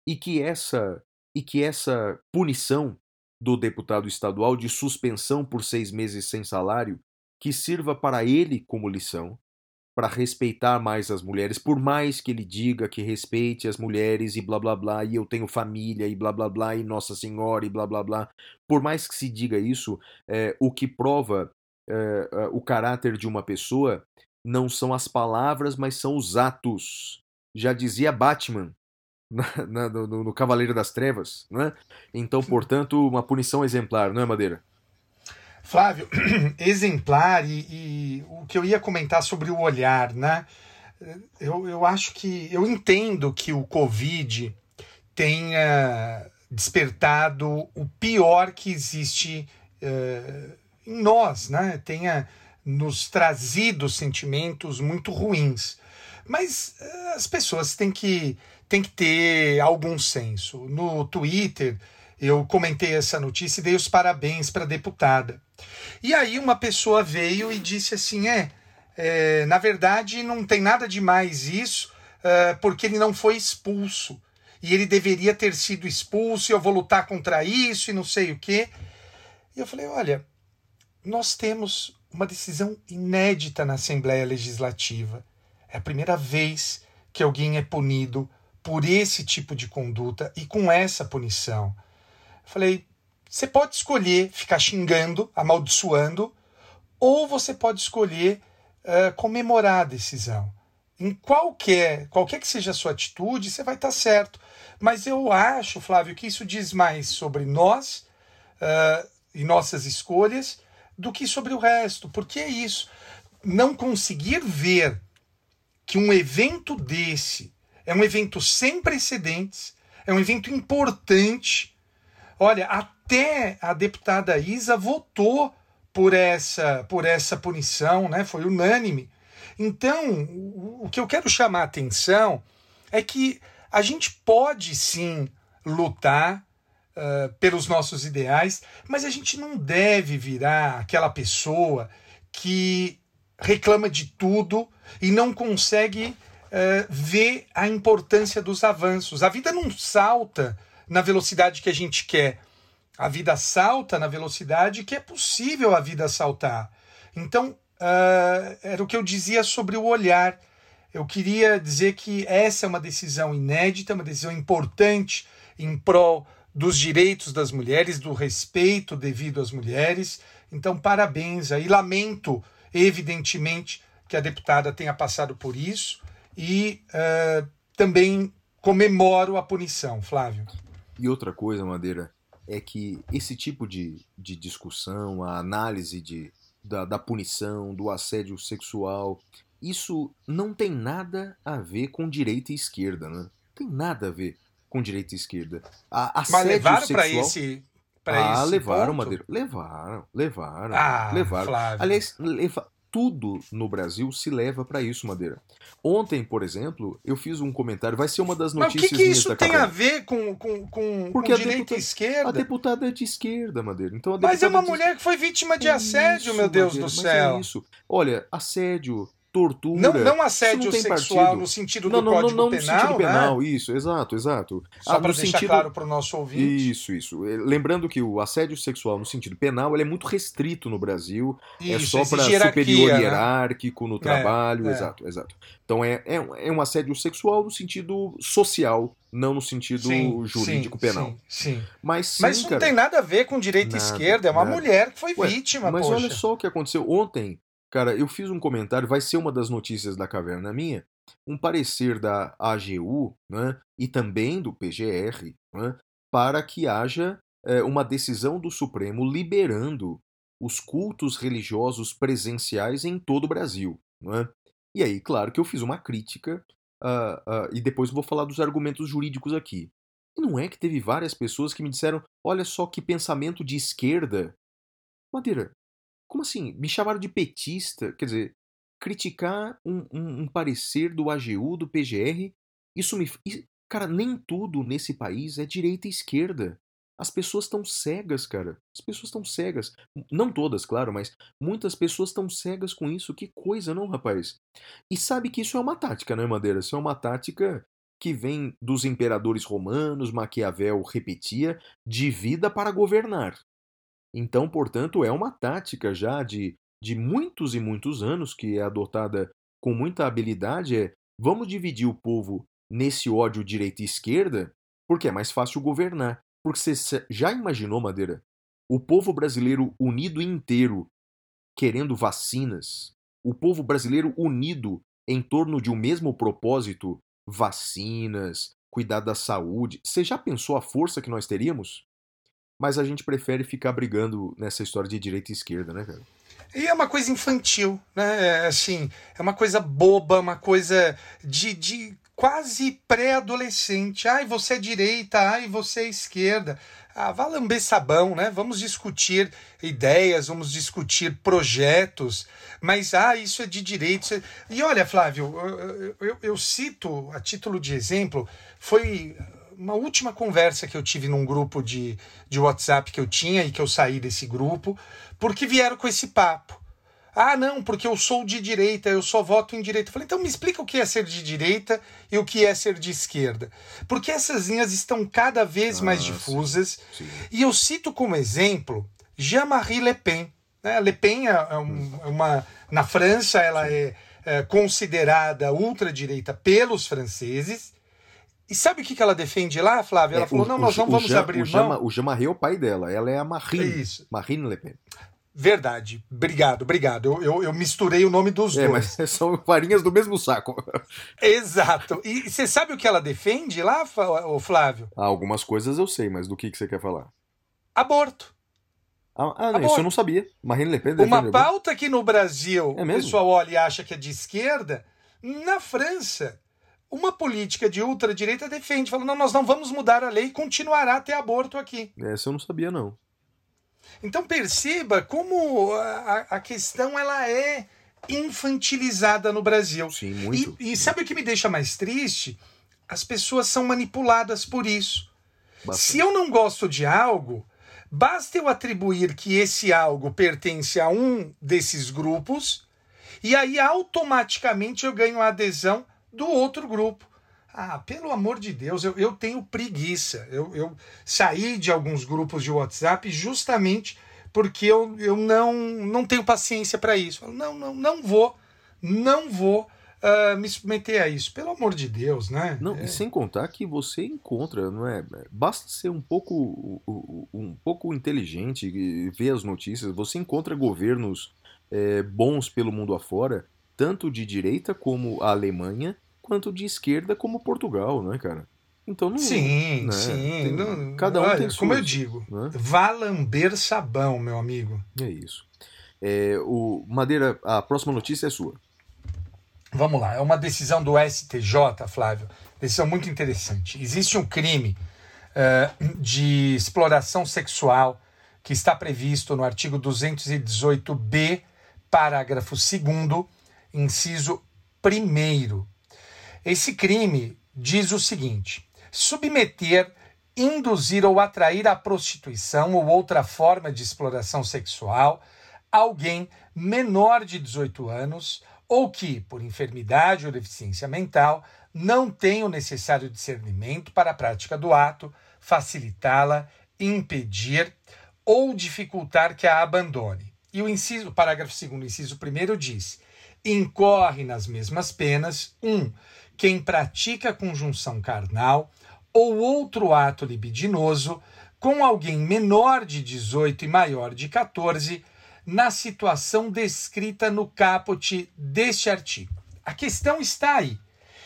e que essa e que essa punição do deputado estadual de suspensão por seis meses sem salário que sirva para ele como lição para respeitar mais as mulheres, por mais que ele diga que respeite as mulheres e blá blá blá, e eu tenho família e blá blá blá, e Nossa Senhora e blá blá blá, por mais que se diga isso, é, o que prova é, é, o caráter de uma pessoa não são as palavras, mas são os atos. Já dizia Batman na, na, no, no, Cavaleiro das Trevas, né? Então, portanto, uma punição exemplar, não é, Madeira? Flávio, exemplar e, e, o que eu ia comentar sobre o olhar, né? Eu, eu acho que eu entendo que o Covid tenha despertado o pior que existe uh, em nós, né? Tenha nos trazido sentimentos muito ruins. Mas uh, as pessoas têm que, têm que ter algum senso. No Twitter, eu comentei essa notícia e dei os parabéns para a deputada. E aí uma pessoa veio e disse assim: é, é na verdade não tem nada de mais isso, uh, porque ele não foi expulso. E ele deveria ter sido expulso, e eu vou lutar contra isso e não sei o quê. E eu falei: olha, nós temos uma decisão inédita na Assembleia Legislativa. É a primeira vez que alguém é punido por esse tipo de conduta e com essa punição. Eu falei: você pode escolher ficar xingando, amaldiçoando, ou você pode escolher uh, comemorar a decisão. Em qualquer, qualquer que seja a sua atitude, você vai estar certo. Mas eu acho, Flávio, que isso diz mais sobre nós uh, e nossas escolhas do que sobre o resto. Porque é isso. Não conseguir ver que um evento desse é um evento sem precedentes, é um evento importante. Olha, até a deputada Isa votou por essa, por essa punição, né? foi unânime. Então, o que eu quero chamar a atenção é que a gente pode sim lutar uh, pelos nossos ideais, mas a gente não deve virar aquela pessoa que reclama de tudo e não consegue uh, ver a importância dos avanços. A vida não salta na velocidade que a gente quer. A vida salta na velocidade que é possível a vida saltar. Então, uh, era o que eu dizia sobre o olhar. Eu queria dizer que essa é uma decisão inédita, uma decisão importante em prol dos direitos das mulheres, do respeito devido às mulheres. Então, parabéns aí. Lamento, evidentemente, que a deputada tenha passado por isso e uh, também comemoro a punição, Flávio. E outra coisa, Madeira, é que esse tipo de, de discussão, a análise de, da, da punição, do assédio sexual, isso não tem nada a ver com direita e esquerda, né? Tem nada a ver com direita e esquerda. A, Mas levaram para esse. Ah, levaram, ponto? Madeira. Levaram, levaram. Ah, levaram. Flávio. Aliás, leva, tudo no Brasil se leva para isso, Madeira. Ontem, por exemplo, eu fiz um comentário, vai ser uma das notícias Mas o que, que isso tem a ver com, com, com, Porque com a direita deputa- e esquerda? A deputada é de esquerda, Madeira. Então, Mas é deputada uma de- mulher que foi vítima de É assédio, isso, meu Deus Madeira, do mas céu. É isso. Olha, assédio tortura. Não, não assédio tem sexual partido. no sentido Não, do não, não, Código não no Penal, sentido né? penal, isso, exato, exato. Só Ah, para no deixar sentido- claro para o nosso ouvinte. Isso, isso. Eh, Lembrando que o assédio sexual no sentido penal ele é muito restrito no Brasil. é Isso, só para superior né? hierárquico no trabalho. é. Exato, exato. Então é, é, um- é um assédio sexual no sentido social, não no sentido Sim, jurídico sim, penal. Sim, sim. Mas sim, Mas isso não tem nada a ver com direita e esquerda, é uma nada. mulher que foi Ué, vítima, Mas poxa. olha só o que aconteceu ontem. Cara, eu fiz um comentário, vai ser uma das notícias da caverna minha, um parecer da AGU né, e também do PGR né, para que haja eh, uma decisão do Supremo liberando os cultos religiosos presenciais em todo o Brasil. né? E aí, claro que eu fiz uma crítica ah, ah, e depois vou falar dos argumentos jurídicos aqui. E não é que teve várias pessoas que me disseram: olha só que pensamento de esquerda. Madeira, como assim? Me chamaram de petista? Quer dizer, criticar um, um- um parecer do AGU, do PGR, isso me. Cara, nem tudo nesse país é direita e esquerda. As pessoas estão cegas, cara. As pessoas estão cegas. Não todas, claro, mas muitas pessoas estão cegas com isso. Que coisa, não, rapaz? E sabe que isso é uma tática, né, Madeira? Isso é uma tática que vem dos imperadores romanos, Maquiavel repetia, de vida para governar. Então, portanto, é uma tática já de, de muitos e muitos anos que é adotada com muita habilidade é vamos dividir o povo nesse ódio direita e esquerda, porque é mais fácil governar. Porque você já imaginou, Madeira, o povo brasileiro unido inteiro querendo vacinas, o povo brasileiro unido em torno de um mesmo propósito, vacinas, cuidar da saúde. Você já pensou a força que nós teríamos? Mas a gente prefere ficar brigando nessa história de direita e esquerda, né, cara? E é uma coisa infantil, né? É, Assim, é uma coisa boba, uma coisa de, de quase pré-adolescente. Ai, você é direita, ai, você é esquerda. Ah, vá lamber sabão, né? Vamos discutir ideias, vamos discutir projetos, mas ah, isso é de direito. é- E olha, Flávio, eu, eu- eu cito a título de exemplo, foi uma última conversa que eu tive num grupo de, de WhatsApp que eu tinha e que eu saí desse grupo, porque vieram com esse papo. Ah, não, porque eu sou de direita, eu só voto em direita. Eu falei, então me explica o que é ser de direita e o que é ser de esquerda. Porque essas linhas estão cada vez mais Ah, difusas. Sim. E eu cito como exemplo Jean-Marie Le Pen. né? Le Pen é é um- é uma. Na França, ela é, é considerada ultradireita pelos franceses. E sabe o que que ela defende lá, Flávia? Ela É, falou: o- não, nós não Jean- vamos Jean- abrir o Jean, mão. O Jean-Marie é o pai dela, ela é a Marine. Isso. Marine Le Pen. Verdade. Obrigado, obrigado. Eu, eu, eu misturei o nome dos É, dois. mas são farinhas do mesmo saco. Exato. E você sabe o que ela defende lá, Flávio? Ah, algumas coisas eu sei, mas do que, que você quer falar? Aborto. Ah, ah, não, Aborto. isso eu não sabia. Marine Le Pen defende Uma algum- pauta que no Brasil É o pessoal olha e acha que é de esquerda, na França, uma política de ultradireita defende, falando, não, nós não vamos mudar a lei e continuará a ter aborto aqui. Essa eu não sabia, não. Então perceba como a, a- questão ela é infantilizada no Brasil. Sim, muito. E, e sabe o que me deixa mais triste? As pessoas são manipuladas por isso. Bastante. Se eu não gosto de algo, basta eu atribuir que esse algo pertence a um desses grupos, e aí automaticamente eu ganho a adesão do outro grupo. Ah, pelo amor de Deus, eu, eu tenho preguiça. Eu, eu saí de alguns grupos de WhatsApp justamente porque eu, eu não, não tenho paciência para isso. Não, não, não vou, não vou ah, me submeter a isso. Pelo amor de Deus, né? Não, É. e sem contar que você encontra, não é? Basta ser um pouco, um pouco inteligente e ver as notícias. Você encontra governos é, bons pelo mundo afora, tanto de direita como a Alemanha, quanto de esquerda como Portugal, não é, cara? Então não. Sim, né, sim. tem- não- cada um olha, tem Como eu suas, digo, né? vá lamber sabão, meu amigo. É isso. É, o Madeira, a próxima notícia é sua. Vamos lá, é uma decisão do STJ, Flávio. Decisão muito interessante. Existe um crime eh, de exploração sexual que está previsto no artigo 218b, parágrafo 2, inciso 1. Esse crime diz o seguinte: submeter, induzir ou atrair à prostituição ou outra forma de exploração sexual alguém menor de 18 anos ou que, por enfermidade ou deficiência mental, não tem o necessário discernimento para a prática do ato, facilitá-la, impedir ou dificultar que a abandone. E o inciso, o parágrafo 2 inciso 1 diz: incorre nas mesmas penas um quem pratica conjunção carnal ou outro ato libidinoso com alguém menor de 18 e maior de 14 na situação descrita no caput deste artigo. A questão está aí.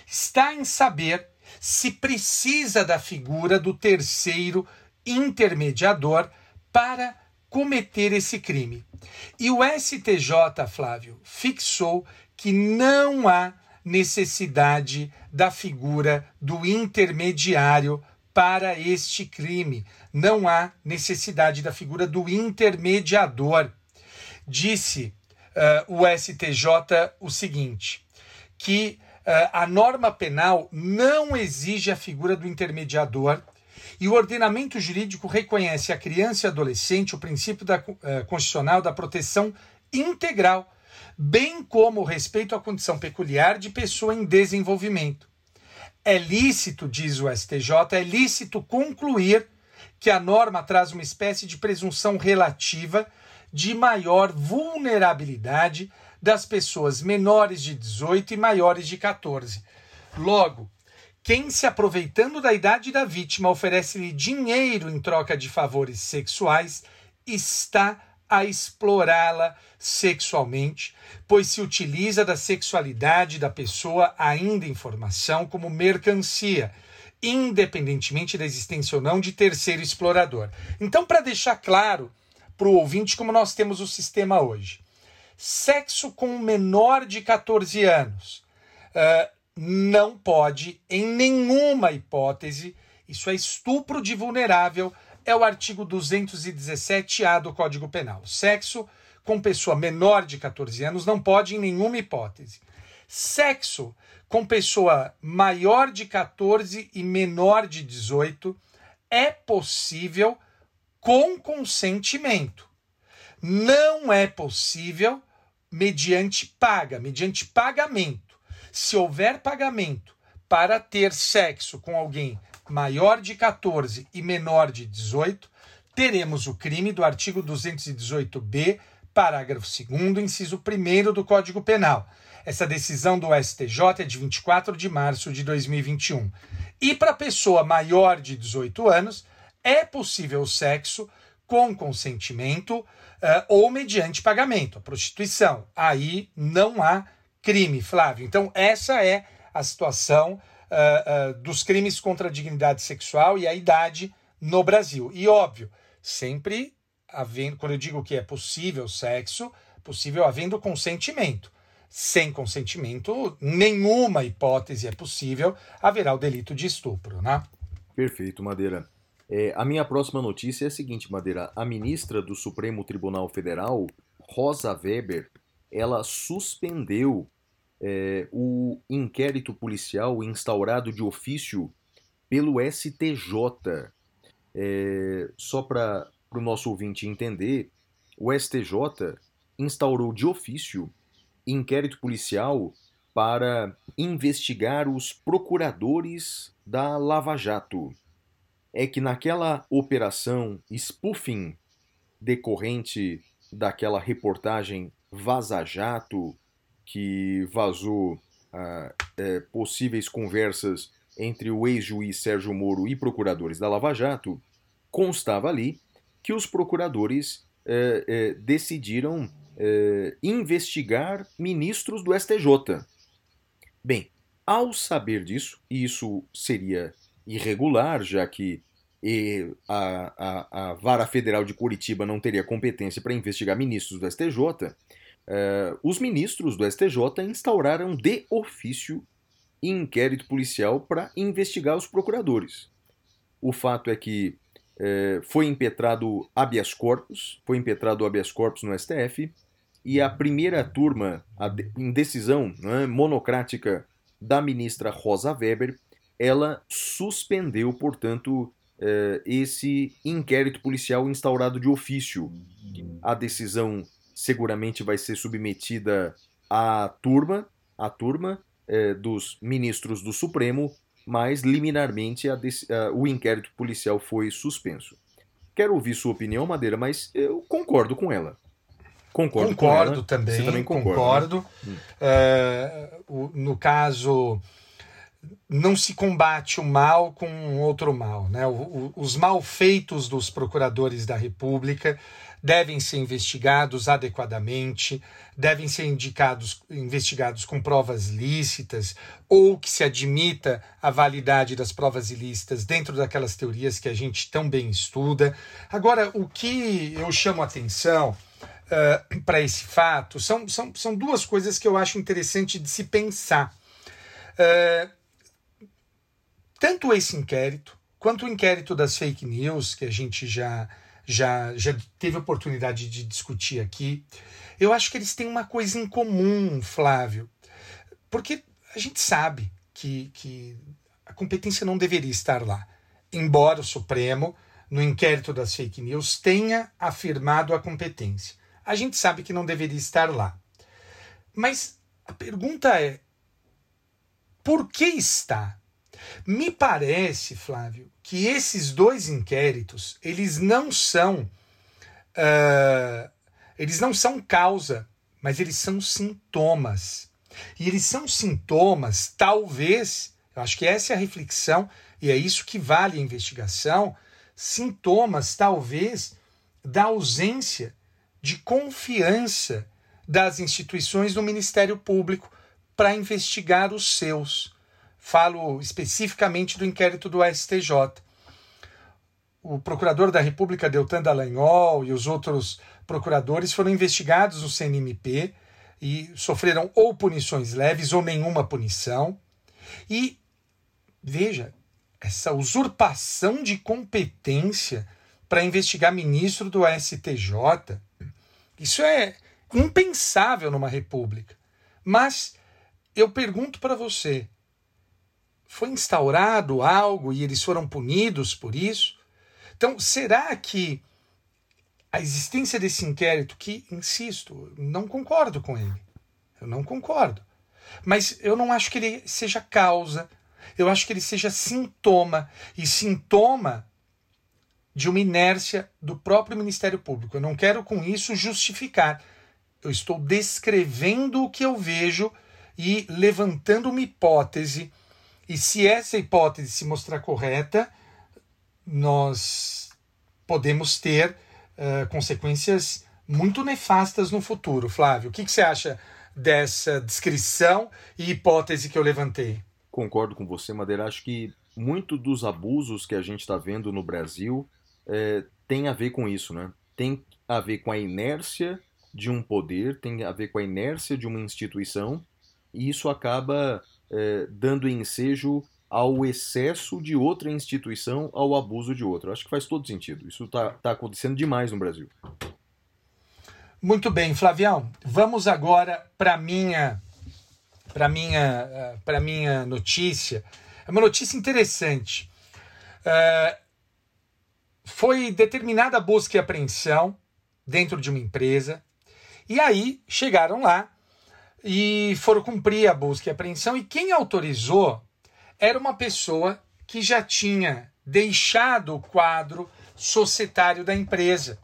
Está em saber se precisa da figura do terceiro intermediador para cometer esse crime. E o STJ, Flávio, fixou que não há necessidade da figura do intermediário para este crime. Não há necessidade da figura do intermediador. Disse uh, o STJ o seguinte: que uh, a norma penal não exige a figura do intermediador e o ordenamento jurídico reconhece a criança e adolescente o princípio da, uh, constitucional da proteção integral, bem como o respeito à condição peculiar de pessoa em desenvolvimento. É lícito, diz o STJ, é lícito concluir que a norma traz uma espécie de presunção relativa de maior vulnerabilidade das pessoas menores de 18 e maiores de 14. Logo, quem se aproveitando da idade da vítima oferece-lhe dinheiro em troca de favores sexuais está a explorá-la sexualmente, pois se utiliza da sexualidade da pessoa ainda em formação como mercancia, independentemente da existência ou não de terceiro explorador. Então, para deixar claro para o ouvinte como nós temos o sistema hoje, sexo com menor de 14 anos uh, não pode, em nenhuma hipótese, isso é estupro de vulnerável, é o artigo 217-A do Código Penal. Sexo com pessoa menor de 14 anos não pode em nenhuma hipótese. Sexo com pessoa maior de 14 e menor de 18 é possível com consentimento. Não é possível mediante paga, mediante pagamento. Se houver pagamento para ter sexo com alguém maior de 14 e menor de 18, teremos o crime do artigo 218b, parágrafo 2, inciso 1 do Código Penal. Essa decisão do STJ é de 24 de março de 2021. E para pessoa maior de 18 anos, é possível sexo com consentimento uh, ou mediante pagamento, a prostituição. Aí não há crime, Flávio. Então, essa é a situação uh, uh, dos crimes contra a dignidade sexual e a idade no Brasil. E óbvio, sempre havendo, quando eu digo que é possível sexo, possível havendo consentimento. Sem consentimento, nenhuma hipótese é possível, haverá o delito de estupro, né? Perfeito, Madeira. É, a minha próxima notícia é a seguinte, Madeira. A ministra do Supremo Tribunal Federal, Rosa Weber, ela suspendeu é, o inquérito policial instaurado de ofício pelo STJ. É, só para o nosso ouvinte entender, o STJ instaurou de ofício inquérito policial para investigar os procuradores da Lava Jato. É que naquela operação spoofing decorrente daquela reportagem Vaza Jato que vazou ah, é, possíveis conversas entre o ex-juiz Sérgio Moro e procuradores da Lava Jato, constava ali que os procuradores é, é, decidiram é, investigar ministros do STJ. Bem, ao saber disso, e isso seria irregular, já que a, a, a Vara Federal de Curitiba não teria competência para investigar ministros do STJ, Uh, os ministros do STJ instauraram de ofício inquérito policial para investigar os procuradores. O fato é que uh, foi impetrado habeas corpus, foi impetrado habeas corpus no STF, e a primeira turma, a de, em decisão né, monocrática da ministra Rosa Weber, ela suspendeu, portanto, uh, esse inquérito policial instaurado de ofício. A decisão seguramente vai ser submetida a turma, a turma é, dos ministros do Supremo, mas liminarmente a, a, o inquérito policial foi suspenso. Quero ouvir sua opinião, Madeira, mas eu concordo com ela. Concordo, concordo também. Você também concorda, concordo. Né? É, o, no caso, não se combate o mal com outro mal. Né? O, o, os malfeitos dos procuradores da República devem ser investigados adequadamente, devem ser indicados, investigados com provas lícitas, ou que se admita a validade das provas ilícitas dentro daquelas teorias que a gente tão bem estuda. Agora, o que eu chamo atenção uh, para esse fato são, são, são duas coisas que eu acho interessante de se pensar. Uh, tanto esse inquérito quanto o inquérito das fake news, que a gente já já, já teve oportunidade de discutir aqui. Eu acho que eles têm uma coisa em comum, Flávio, porque a gente sabe que, que a competência não deveria estar lá, embora o Supremo, no inquérito das fake news, tenha afirmado a competência. A gente sabe que não deveria estar lá. Mas a pergunta é: por que está? Me parece, Flávio, que esses dois inquéritos eles não são uh, eles não são causa, mas eles são sintomas. E eles são sintomas, talvez, eu acho que essa é a reflexão e é isso que vale a investigação, sintomas, talvez, da ausência de confiança das instituições do Ministério Público para investigar os seus. Falo especificamente do inquérito do STJ. O procurador da República, Deltan Dallagnol, e os outros procuradores foram investigados no CNMP e sofreram ou punições leves ou nenhuma punição. E, veja, essa usurpação de competência para investigar ministro do STJ, isso é impensável numa república. Mas eu pergunto para você: foi instaurado algo e eles foram punidos por isso? Então, será que a existência desse inquérito, que, insisto, não concordo com ele, eu não concordo, mas eu não acho que ele seja causa, eu acho que ele seja sintoma, e sintoma de uma inércia do próprio Ministério Público. Eu não quero com isso justificar. Eu estou descrevendo o que eu vejo e levantando uma hipótese e se essa hipótese se mostrar correta, nós podemos ter uh, consequências muito nefastas no futuro. Flávio, o que, que você acha dessa descrição e hipótese que eu levantei? Concordo com você, Madeira. Acho que muito dos abusos que a gente está vendo no Brasil é, tem a ver com isso, né? Tem a ver com a inércia de um poder, tem a ver com a inércia de uma instituição, e isso acaba é, dando ensejo ao excesso de outra instituição, ao abuso de outra. Acho que faz todo sentido. Isso está tá acontecendo demais no Brasil. Muito bem, Flavião. Vamos agora para minha para minha eh, para minha notícia. É uma notícia interessante. É, foi determinada busca e apreensão dentro de uma empresa e aí chegaram lá e foram cumprir a busca e apreensão. E quem autorizou era uma pessoa que já tinha deixado o quadro societário da empresa.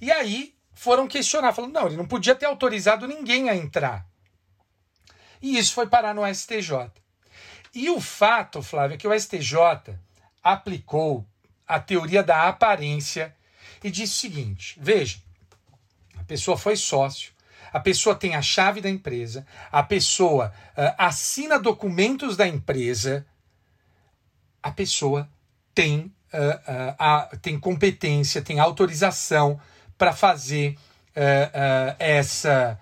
E aí foram questionar, falando: não, ele não podia ter autorizado ninguém a entrar. E isso foi parar no STJ. E o fato, Flávio, é que o STJ aplicou a teoria da aparência e disse o seguinte: veja, a pessoa foi sócio, a pessoa tem a chave da empresa, a pessoa uh, assina documentos da empresa, a pessoa tem, uh, uh, a, tem competência, tem autorização para fazer essa,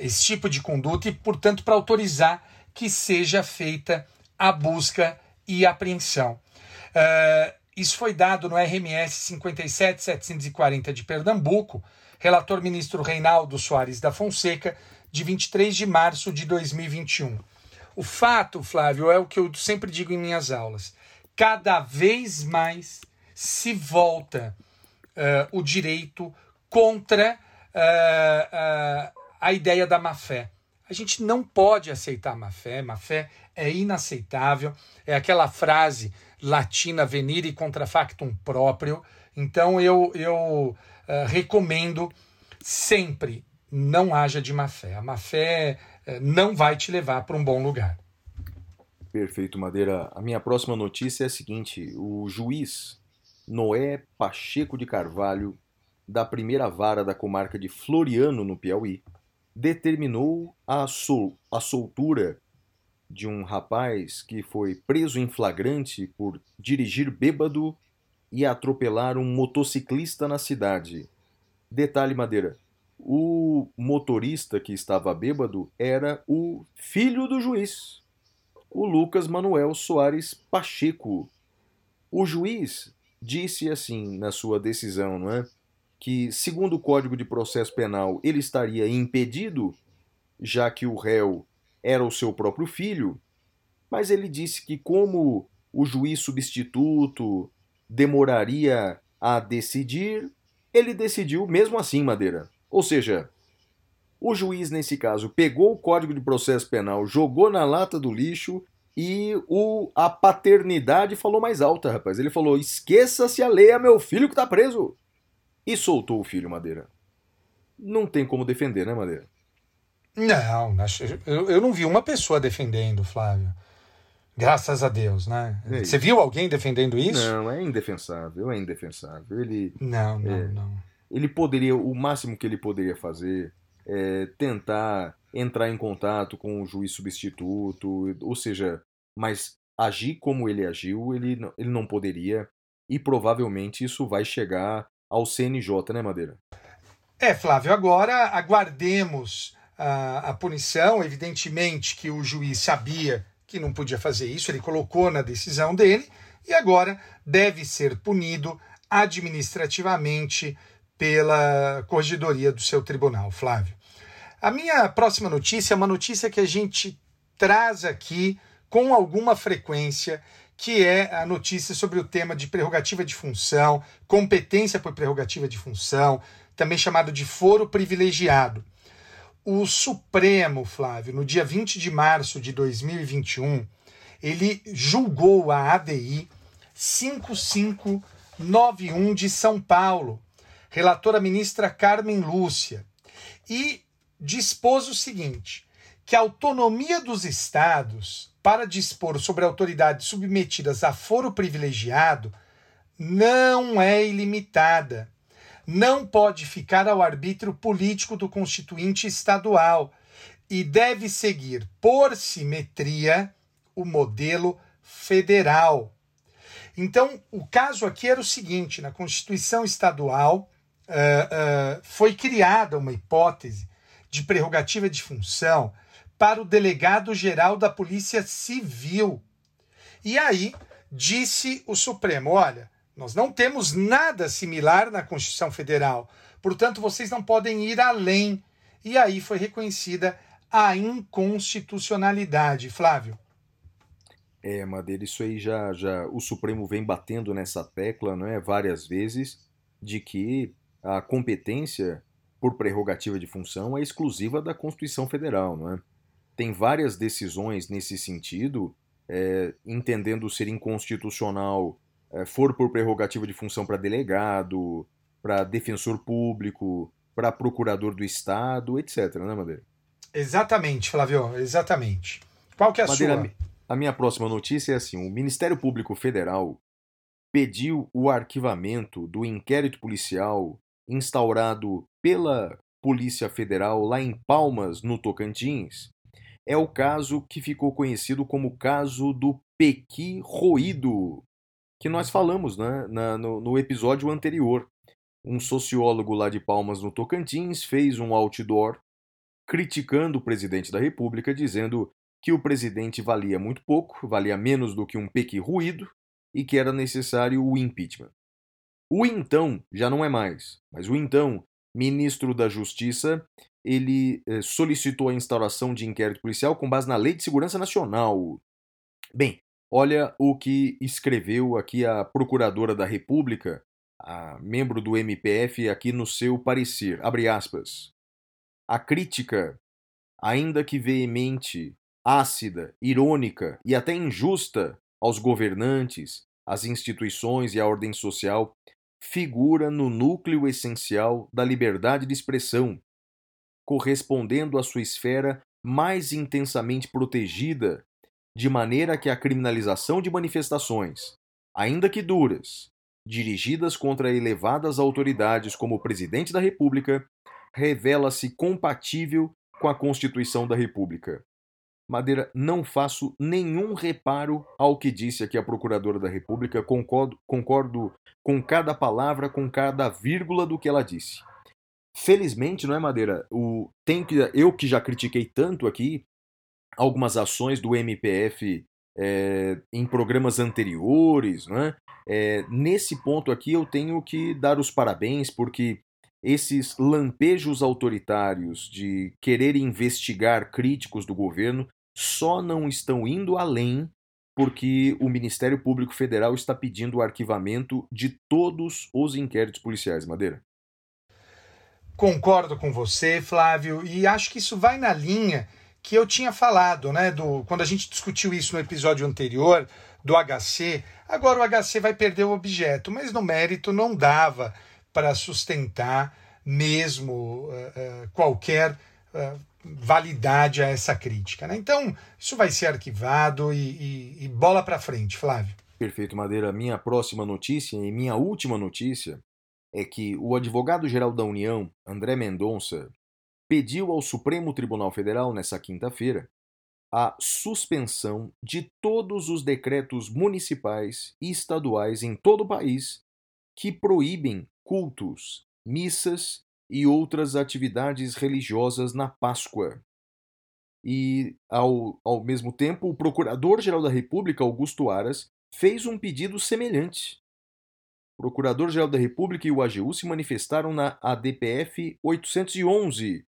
esse tipo de conduta e, portanto, para autorizar que seja feita a busca e apreensão. isso foi dado no RMS 57740 de Pernambuco, relator ministro Reinaldo Soares da Fonseca, de 23 de março de 2021. O fato, Flávio, é o que eu sempre digo em minhas aulas. Cada vez mais se volta uh, o direito contra uh, uh, a ideia da má-fé. A gente não pode aceitar má fé, má fé é inaceitável, é aquela frase latina venire contra factum próprio. Então eu, eu uh, recomendo sempre não haja de má fé. A má fé uh, não vai te levar para um bom lugar. Perfeito, Madeira. A minha próxima notícia é a seguinte: o juiz Noé Pacheco de Carvalho, da primeira vara da comarca de Floriano, no Piauí, determinou a, sol a soltura de um rapaz que foi preso em flagrante por dirigir bêbado e atropelar um motociclista na cidade. Detalhe, Madeira: o motorista que estava bêbado era o filho do juiz, o Lucas Manuel Soares Pacheco. O juiz disse assim na sua decisão, não é? Que, segundo o Código de Processo Penal, ele estaria impedido, já que o réu era o seu próprio filho, mas ele disse que, como o juiz substituto demoraria a decidir, ele decidiu mesmo assim, Madeira. Ou seja, o juiz, nesse caso, pegou o Código de Processo Penal, jogou na lata do lixo e o, a paternidade falou mais alta, rapaz. Ele falou: esqueça-se a lei, é meu filho que tá preso. E soltou o filho, Madeira. Não tem como defender, né, Madeira? Não, eu não vi uma pessoa defendendo, Flávio. Graças a Deus, né? É Você viu alguém defendendo isso? Não, é indefensável, é indefensável. Ele, não, não, é, não. Ele poderia, o máximo que ele poderia fazer é tentar entrar em contato com o juiz substituto, ou seja, mas agir como ele agiu, ele, ele não poderia, e provavelmente isso vai chegar ao CNJ, né, Madeira? É, Flávio, agora aguardemos a, a punição. Evidentemente que o juiz sabia que não podia fazer isso, ele colocou na decisão dele e agora deve ser punido administrativamente pela corregedoria do seu tribunal, Flávio. A minha próxima notícia é uma notícia que a gente traz aqui com alguma frequência, que é a notícia sobre o tema de prerrogativa de função, competência por prerrogativa de função, também chamado de foro privilegiado. O Supremo, Flávio, no dia 20 de março de 2021, ele julgou a ADI 5591 de São Paulo, relatora ministra Carmen Lúcia, e dispôs o seguinte: que a autonomia dos estados para dispor sobre autoridades submetidas a foro privilegiado não é ilimitada não pode ficar ao arbítrio político do constituinte estadual e deve seguir, por simetria, o modelo federal. Então, o caso aqui era o seguinte: na Constituição Estadual uh, uh, foi criada uma hipótese de prerrogativa de função para o delegado-geral da Polícia Civil. E aí disse o Supremo: olha, nós não temos nada similar na Constituição Federal. Portanto, vocês não podem ir além. E aí foi reconhecida a inconstitucionalidade, Flávio. É, Madeira, isso aí já, já o Supremo vem batendo nessa tecla, não é, várias vezes, de que a competência por prerrogativa de função é exclusiva da Constituição Federal, não é? Tem várias decisões nesse sentido, é, entendendo ser inconstitucional for por prerrogativa de função para delegado, para defensor público, para procurador do Estado, etc, né, Madeira? Exatamente, Flávio, exatamente. Qual que é a Madeira, sua? A minha próxima notícia é assim: o Ministério Público Federal pediu o arquivamento do inquérito policial instaurado pela Polícia Federal lá em Palmas, no Tocantins. É o caso que ficou conhecido como o caso do Pequi Roído, que nós falamos né, na, no, no episódio anterior. Um sociólogo lá de Palmas, no Tocantins, fez um outdoor criticando o presidente da República, dizendo que o presidente valia muito pouco, valia menos do que um pequi ruído e que era necessário o impeachment. O então já não é mais, mas o então ministro da Justiça ele eh, solicitou a instauração de inquérito policial com base na Lei de Segurança Nacional. Bem, Olha o que escreveu aqui a Procuradora da República, a membro do MPF, aqui no seu parecer. Abre aspas. A crítica ainda que veemente, ácida, irônica e até injusta aos governantes, às instituições e à ordem social, figura no núcleo essencial da liberdade de expressão, correspondendo à sua esfera mais intensamente protegida, de maneira que a criminalização de manifestações, ainda que duras, dirigidas contra elevadas autoridades como o presidente da República, revela-se compatível com a Constituição da República. Madeira, não faço nenhum reparo ao que disse aqui a Procuradora da República, concordo, concordo com cada palavra, com cada vírgula do que ela disse. Felizmente, não é, Madeira? O, tem que, eu que já critiquei tanto aqui algumas ações do MPF é, em programas anteriores, não é? É, nesse ponto aqui eu tenho que dar os parabéns, porque esses lampejos autoritários de querer investigar críticos do governo só não estão indo além porque o Ministério Público Federal está pedindo o arquivamento de todos os inquéritos policiais, Madeira. Concordo com você, Flávio, e acho que isso vai na linha que eu tinha falado, né, do quando a gente discutiu isso no episódio anterior do HC. Agora o HC vai perder o objeto, mas no mérito não dava para sustentar mesmo uh, uh, qualquer uh, validade a essa crítica. Né? Então, isso vai ser arquivado e, e, e bola para frente, Flávio. Perfeito, Madeira. Minha próxima notícia e minha última notícia é que o advogado-geral da União, André Mendonça, pediu ao Supremo Tribunal Federal, nessa quinta-feira, a suspensão de todos os decretos municipais e estaduais em todo o país que proíbem cultos, missas e outras atividades religiosas na Páscoa. E, ao, ao mesmo tempo, o Procurador-Geral da República, Augusto Aras, fez um pedido semelhante. O Procurador-Geral da República e o AGU se manifestaram na ADPF 811,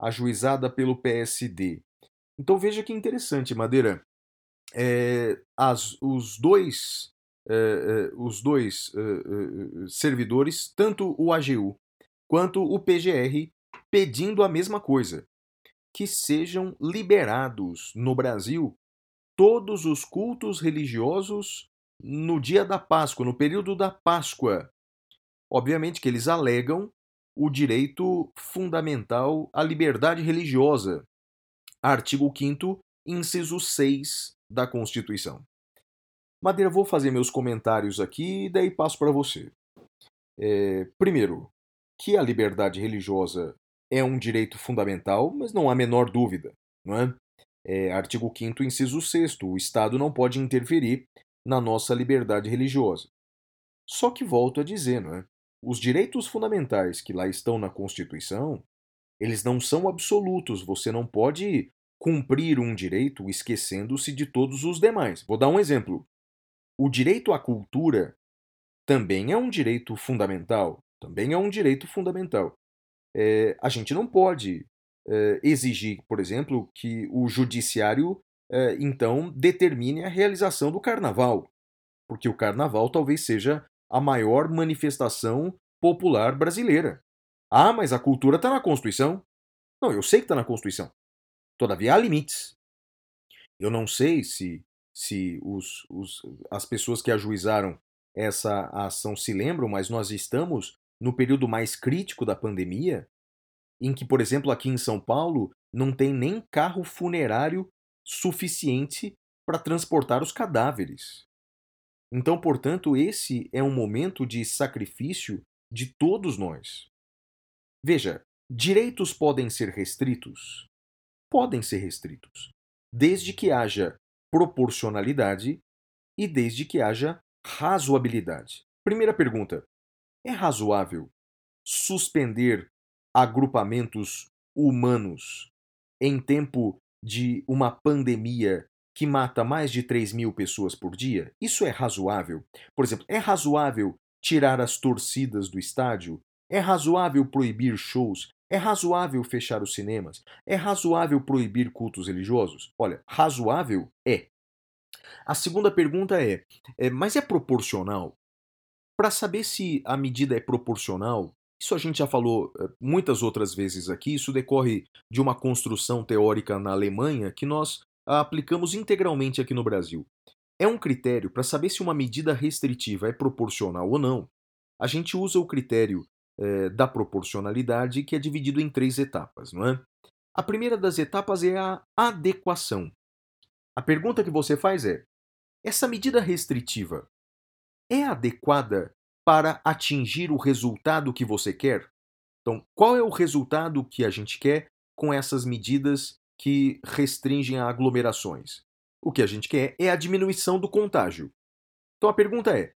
ajuizada pelo PSD. Então veja que interessante, Madeira. É, as, os dois, é, é, os dois é, é, servidores, tanto o AGU quanto o PGR pedindo a mesma coisa: que sejam liberados no Brasil todos os cultos religiosos no dia da Páscoa, no período da Páscoa. Obviamente que eles alegam o direito fundamental à liberdade religiosa. Artigo 5 inciso 6 da Constituição. Madeira, vou fazer meus comentários aqui e daí passo para você. É, primeiro, que a liberdade religiosa é um direito fundamental, mas não há menor dúvida, não é? é artigo 5 inciso 6 o Estado não pode interferir na nossa liberdade religiosa. Só que volto a dizer, não é? Os direitos fundamentais que lá estão na Constituição, eles não são absolutos, você não pode cumprir um direito esquecendo-se de todos os demais. Vou dar um exemplo. O direito à cultura também é um direito fundamental, também é um direito fundamental. É, a gente não pode é, exigir, por exemplo, que o judiciário é, então determine a realização do carnaval, porque o carnaval talvez seja a maior manifestação popular brasileira. Ah, mas a cultura está na Constituição. Não, eu sei que está na Constituição. Todavia há limites. Eu não sei se, se os, os, as pessoas que ajuizaram essa ação se lembram, mas nós estamos no período mais crítico da pandemia, em que, por exemplo, aqui em São Paulo, não tem nem carro funerário suficiente para transportar os cadáveres. Então, portanto, esse é um momento de sacrifício de todos nós. Veja, direitos podem ser restritos? Podem ser restritos, desde que haja proporcionalidade e desde que haja razoabilidade. Primeira pergunta: é razoável suspender agrupamentos humanos em tempo de uma pandemia que mata mais de 3 mil pessoas por dia? Isso é razoável? Por exemplo, é razoável tirar as torcidas do estádio? É razoável proibir shows? É razoável fechar os cinemas? É razoável proibir cultos religiosos? Olha, razoável é. A segunda pergunta é, é mas é proporcional? Para saber se a medida é proporcional, Isso a gente já falou eh, muitas outras vezes aqui, isso decorre de uma construção teórica na Alemanha que nós aplicamos integralmente aqui no Brasil. É um critério para saber se uma medida restritiva é proporcional ou não. A gente usa o critério eh, da proporcionalidade, que é dividido em três etapas, não é? A primeira das etapas é a adequação. A pergunta que você faz é: essa medida restritiva é adequada para atingir o resultado que você quer? Então, qual é o resultado que a gente quer com essas medidas que restringem aglomerações? O que a gente quer é a diminuição do contágio. Então a pergunta é: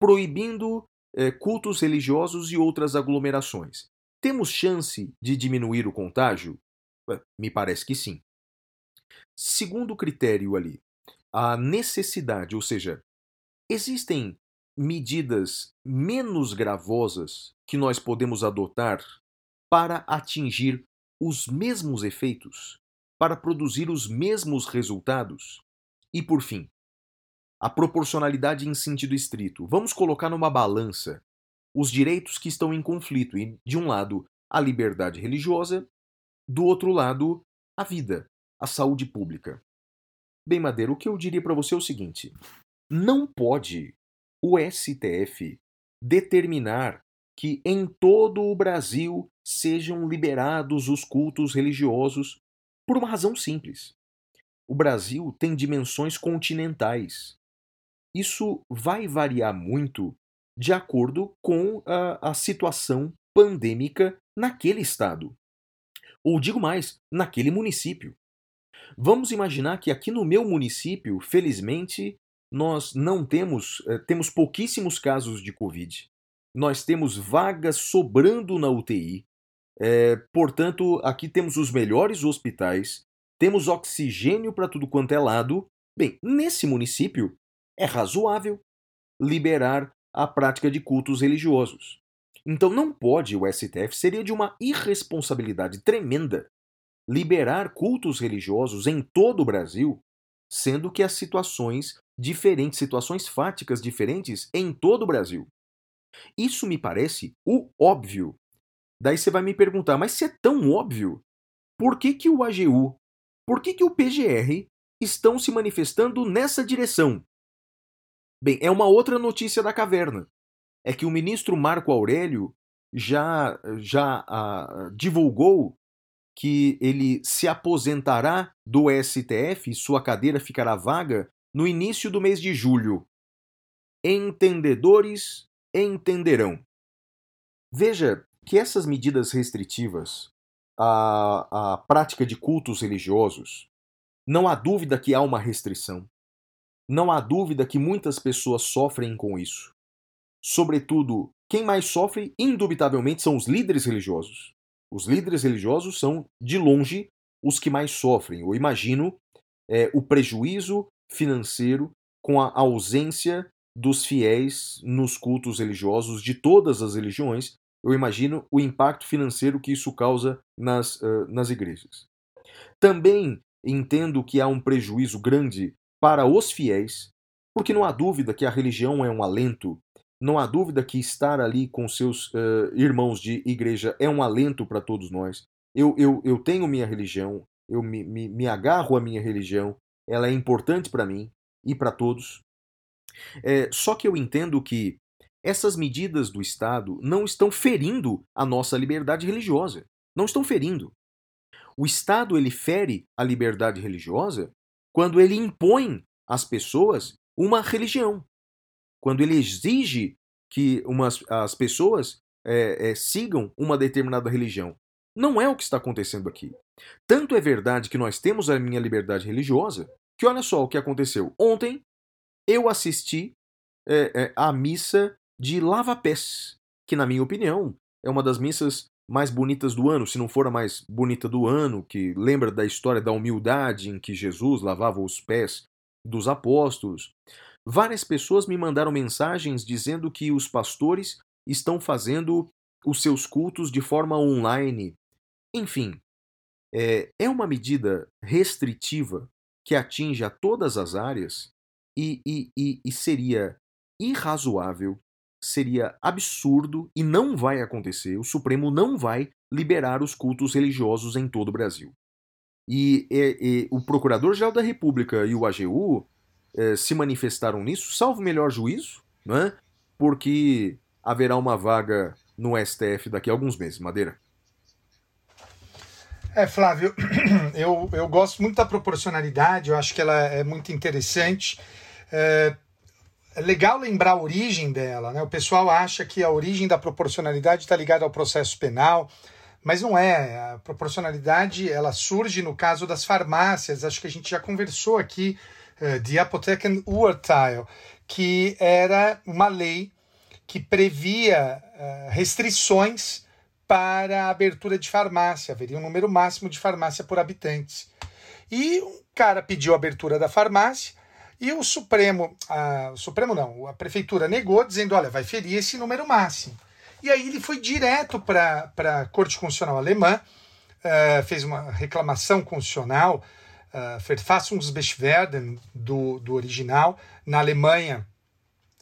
proibindo é, cultos religiosos e outras aglomerações, temos chance de diminuir o contágio? Me parece que sim. Segundo critério ali, a necessidade, ou seja, existem medidas menos gravosas que nós podemos adotar para atingir os mesmos efeitos, para produzir os mesmos resultados? E por fim, a proporcionalidade em sentido estrito. Vamos colocar numa balança os direitos que estão em conflito, e de um lado, a liberdade religiosa, do outro lado, a vida, a saúde pública. Bem, Madeira, o que eu diria para você é o seguinte: não pode o STF determinar que em todo o Brasil sejam liberados os cultos religiosos por uma razão simples. O Brasil tem dimensões continentais. Isso vai variar muito de acordo com a, a situação pandêmica naquele estado. Ou digo mais, naquele município. Vamos imaginar que aqui no meu município, felizmente, nós não temos, eh, temos pouquíssimos casos de Covid. Nós temos vagas sobrando na UTI. É, portanto, aqui temos os melhores hospitais, temos oxigênio para tudo quanto é lado. Bem, nesse município é razoável liberar a prática de cultos religiosos. Então não pode o STF, seria de uma irresponsabilidade tremenda liberar cultos religiosos em todo o Brasil, sendo que as situações diferentes, situações fáticas diferentes em todo o Brasil. Isso me parece o óbvio. Daí você vai me perguntar, mas se é tão óbvio, por que, que o AGU, por que, que o PGR estão se manifestando nessa direção? Bem, é uma outra notícia da caverna. É que o ministro Marco Aurélio já, já ah, divulgou que ele se aposentará do STF, sua cadeira ficará vaga no início do mês de julho. Entendedores entenderão. Veja que essas medidas restritivas à, à prática de cultos religiosos, não há dúvida que há uma restrição. Não há dúvida que muitas pessoas sofrem com isso. Sobretudo, quem mais sofre, indubitavelmente, são os líderes religiosos. Os líderes religiosos são, de longe, os que mais sofrem. Eu imagino é, o prejuízo financeiro com a ausência dos fiéis nos cultos religiosos de todas as religiões. Eu imagino o impacto financeiro que isso causa nas, uh, nas igrejas. Também entendo que há um prejuízo grande para os fiéis, porque não há dúvida que a religião é um alento, não há dúvida que estar ali com seus uh, irmãos de igreja é um alento para todos nós. Eu, eu, eu tenho minha religião, eu me, me, me agarro à minha religião, ela é importante para mim e para todos. É, só que eu entendo que essas medidas do Estado não estão ferindo a nossa liberdade religiosa. Não estão ferindo. O Estado ele fere a liberdade religiosa quando ele impõe às pessoas uma religião. Quando ele exige que umas, as pessoas é, é, sigam uma determinada religião. Não é o que está acontecendo aqui. Tanto é verdade que nós temos a minha liberdade religiosa, que olha só o que aconteceu. Ontem eu assisti é, é, a missa de Lava Pés, que na minha opinião é uma das missas mais bonitas do ano, se não for a mais bonita do ano, que lembra da história da humildade em que Jesus lavava os pés dos apóstolos. Várias pessoas me mandaram mensagens dizendo que os pastores estão fazendo os seus cultos de forma online. Enfim, é, é uma medida restritiva que atinge a todas as áreas e, e, e, e seria irrazoável seria absurdo e não vai acontecer. O Supremo não vai liberar os cultos religiosos em todo o Brasil. E, e, e o Procurador-Geral da República e o AGU eh, se manifestaram nisso, salvo melhor juízo, né? porque haverá uma vaga no STF daqui a alguns meses. Madeira. É, Flávio, eu, eu gosto muito da proporcionalidade, eu acho que ela é muito interessante. É, é legal lembrar a origem dela, né? O pessoal acha que a origem da proporcionalidade está ligada ao processo penal, mas não é. A proporcionalidade ela surge no caso das farmácias. Acho que a gente já conversou aqui uh, de Apotheken Urteil, que era uma lei que previa uh, restrições para a abertura de farmácia. Haveria um número máximo de farmácia por habitantes. E um cara pediu a abertura da farmácia e o Supremo, a, o Supremo não, a prefeitura negou, dizendo: olha, vai ferir esse número máximo. E aí ele foi direto para a Corte Constitucional Alemã, uh, fez uma reclamação constitucional, uh, Verfassungsbeschwerden do, do original. Na Alemanha,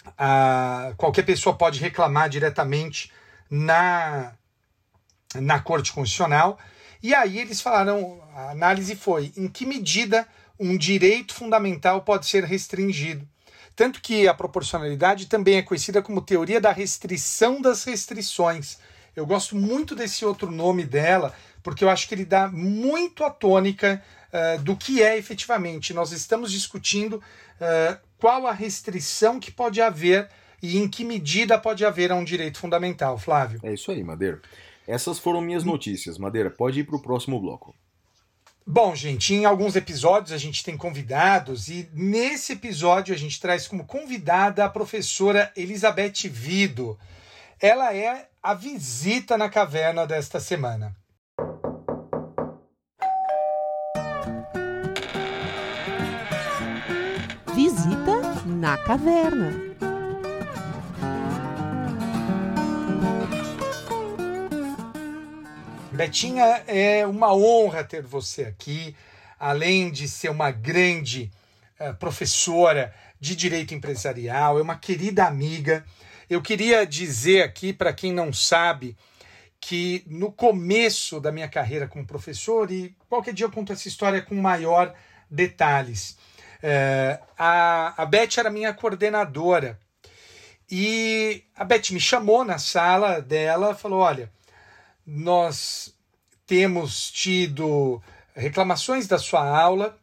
uh, qualquer pessoa pode reclamar diretamente na na Corte Constitucional. E aí eles falaram, a análise foi em que medida um direito fundamental pode ser restringido. Tanto que a proporcionalidade também é conhecida como teoria da restrição das restrições. Eu gosto muito desse outro nome dela, porque eu acho que ele dá muito a tônica uh, do que é efetivamente. Nós estamos discutindo uh, qual a restrição que pode haver e em que medida pode haver a um direito fundamental, Flávio. É isso aí, Madeira. Essas foram minhas notícias. Madeira, pode ir para o próximo bloco. Bom, gente, em alguns episódios a gente tem convidados e nesse episódio a gente traz como convidada a professora Elizabeth Vido. Ela é a visita na caverna desta semana. Visita na caverna. Betinha, é uma honra ter você aqui, além de ser uma grande uh, professora de direito empresarial, é uma querida amiga. Eu queria dizer aqui, para quem não sabe, que no começo da minha carreira como professor, e qualquer dia eu conto essa história com maior detalhes, uh, a, a Beth era minha coordenadora. E a Beth me chamou na sala dela falou: Olha, nós temos tido reclamações da sua aula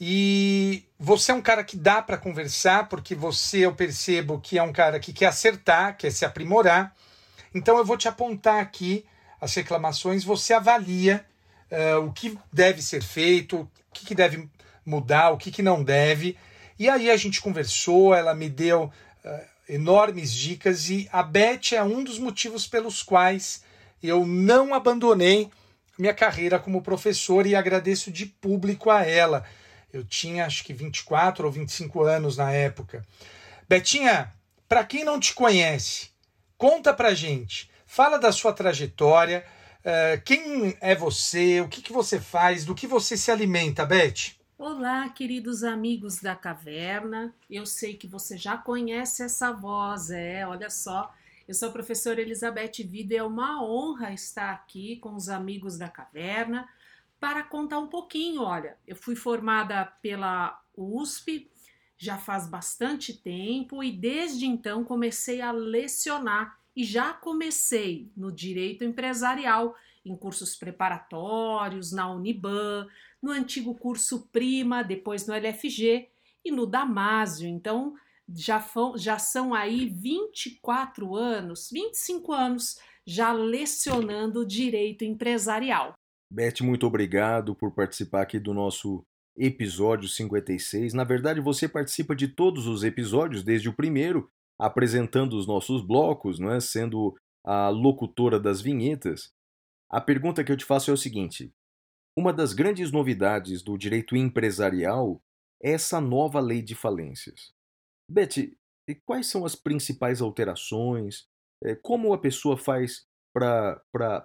e você é um cara que dá para conversar, porque você eu percebo que é um cara que quer acertar, quer se aprimorar. Então eu vou te apontar aqui as reclamações, você avalia uh, o que deve ser feito, o que, que deve mudar, o que, que não deve. E aí a gente conversou, ela me deu uh, enormes dicas e a Beth é um dos motivos pelos quais eu não abandonei minha carreira como professor e agradeço de público a ela. Eu tinha acho que 24 ou 25 anos na época. Betinha, para quem não te conhece, conta pra gente. Fala da sua trajetória, uh, quem é você, o que, que você faz, do que você se alimenta, Beth? Olá, queridos amigos da caverna. Eu sei que você já conhece essa voz, é, olha só. Eu sou a professora Elizabeth Vida e é uma honra estar aqui com os amigos da caverna para contar um pouquinho. Olha, eu fui formada pela USP já faz bastante tempo e desde então comecei a lecionar e já comecei no direito empresarial, em cursos preparatórios, na Uniban, no antigo curso Prima, depois no LFG e no Damásio. Então, já, já são aí 24 anos, 25 anos já lecionando direito empresarial. Beth, muito obrigado por participar aqui do nosso episódio 56. Na verdade, você participa de todos os episódios, desde o primeiro, apresentando os nossos blocos, não é? sendo a locutora das vinhetas. A pergunta que eu te faço é o seguinte: uma das grandes novidades do direito empresarial é essa nova lei de falências. Betty, quais são as principais alterações? Eh, como a pessoa faz para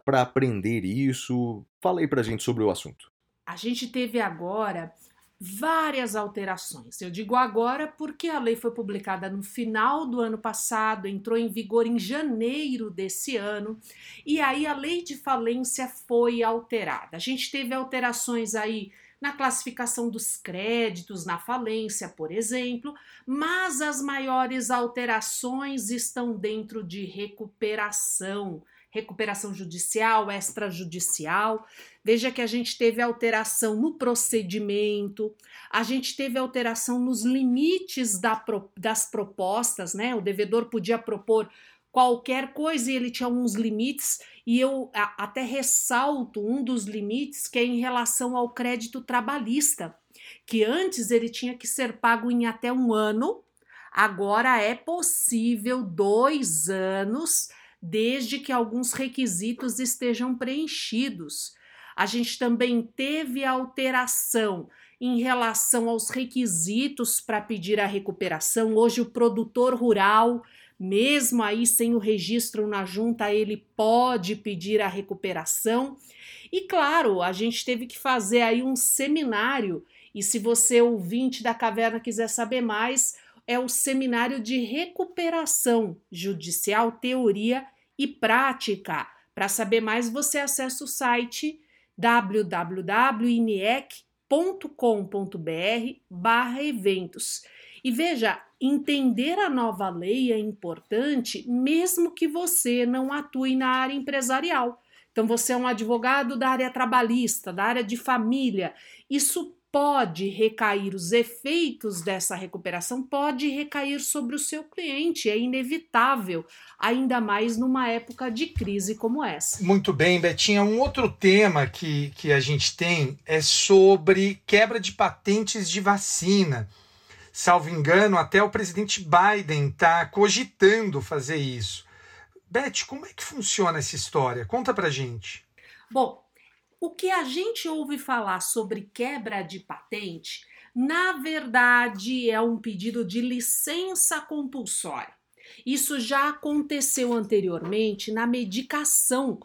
aprender isso? Fala aí para a gente sobre o assunto. A gente teve agora várias alterações. Eu digo agora porque a lei foi publicada no final do ano passado, entrou em vigor em janeiro desse ano, e aí a lei de falência foi alterada. A gente teve alterações aí na classificação dos créditos, na falência, por exemplo, mas as maiores alterações estão dentro de recuperação recuperação judicial, extrajudicial. Veja que a gente teve alteração no procedimento, a gente teve alteração nos limites da, das propostas, né? O devedor podia propor qualquer coisa e ele tinha uns limites, e eu até ressalto um dos limites que é em relação ao crédito trabalhista, que antes ele tinha que ser pago em até um ano, agora é possível dois anos desde que alguns requisitos estejam preenchidos. A gente também teve alteração em relação aos requisitos para pedir a recuperação. Hoje, o produtor rural, mesmo aí sem o registro na junta, ele pode pedir a recuperação. E claro, a gente teve que fazer aí um seminário. E se você, ouvinte da caverna, quiser saber mais, é o Seminário de Recuperação Judicial, Teoria e Prática. Para saber mais, você acessa o site www.inec.com.br barra eventos. E veja, entender a nova lei é importante mesmo que você não atue na área empresarial. Então, você é um advogado da área trabalhista, da área de família. Isso pode recair, os efeitos dessa recuperação pode recair sobre o seu cliente, é inevitável, ainda mais numa época de crise como essa. Muito bem, Betinha. Um outro tema que, que a gente tem é sobre quebra de patentes de vacina. Salvo engano, até o presidente Biden está cogitando fazer isso. Beth, como é que funciona essa história? Conta pra gente. Bom, o que a gente ouve falar sobre quebra de patente, na verdade, é um pedido de licença compulsória. Isso já aconteceu anteriormente na medicação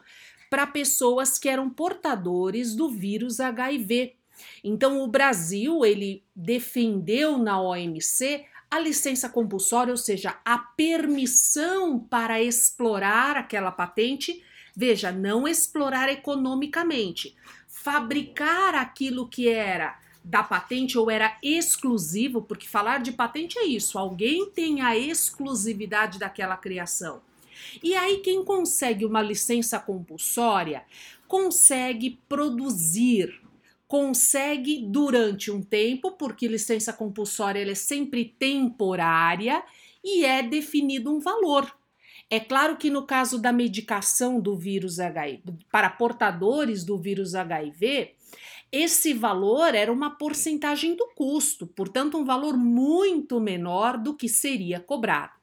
para pessoas que eram portadores do vírus HIV. Então, o Brasil ele defendeu na OMC a licença compulsória, ou seja, a permissão para explorar aquela patente Veja, não explorar economicamente, fabricar aquilo que era da patente ou era exclusivo, porque falar de patente é isso, alguém tem a exclusividade daquela criação. E aí, quem consegue uma licença compulsória consegue produzir, consegue durante um tempo, porque licença compulsória é sempre temporária e é definido um valor. É claro que no caso da medicação do vírus HIV, para portadores do vírus HIV, esse valor era uma porcentagem do custo, portanto, um valor muito menor do que seria cobrado.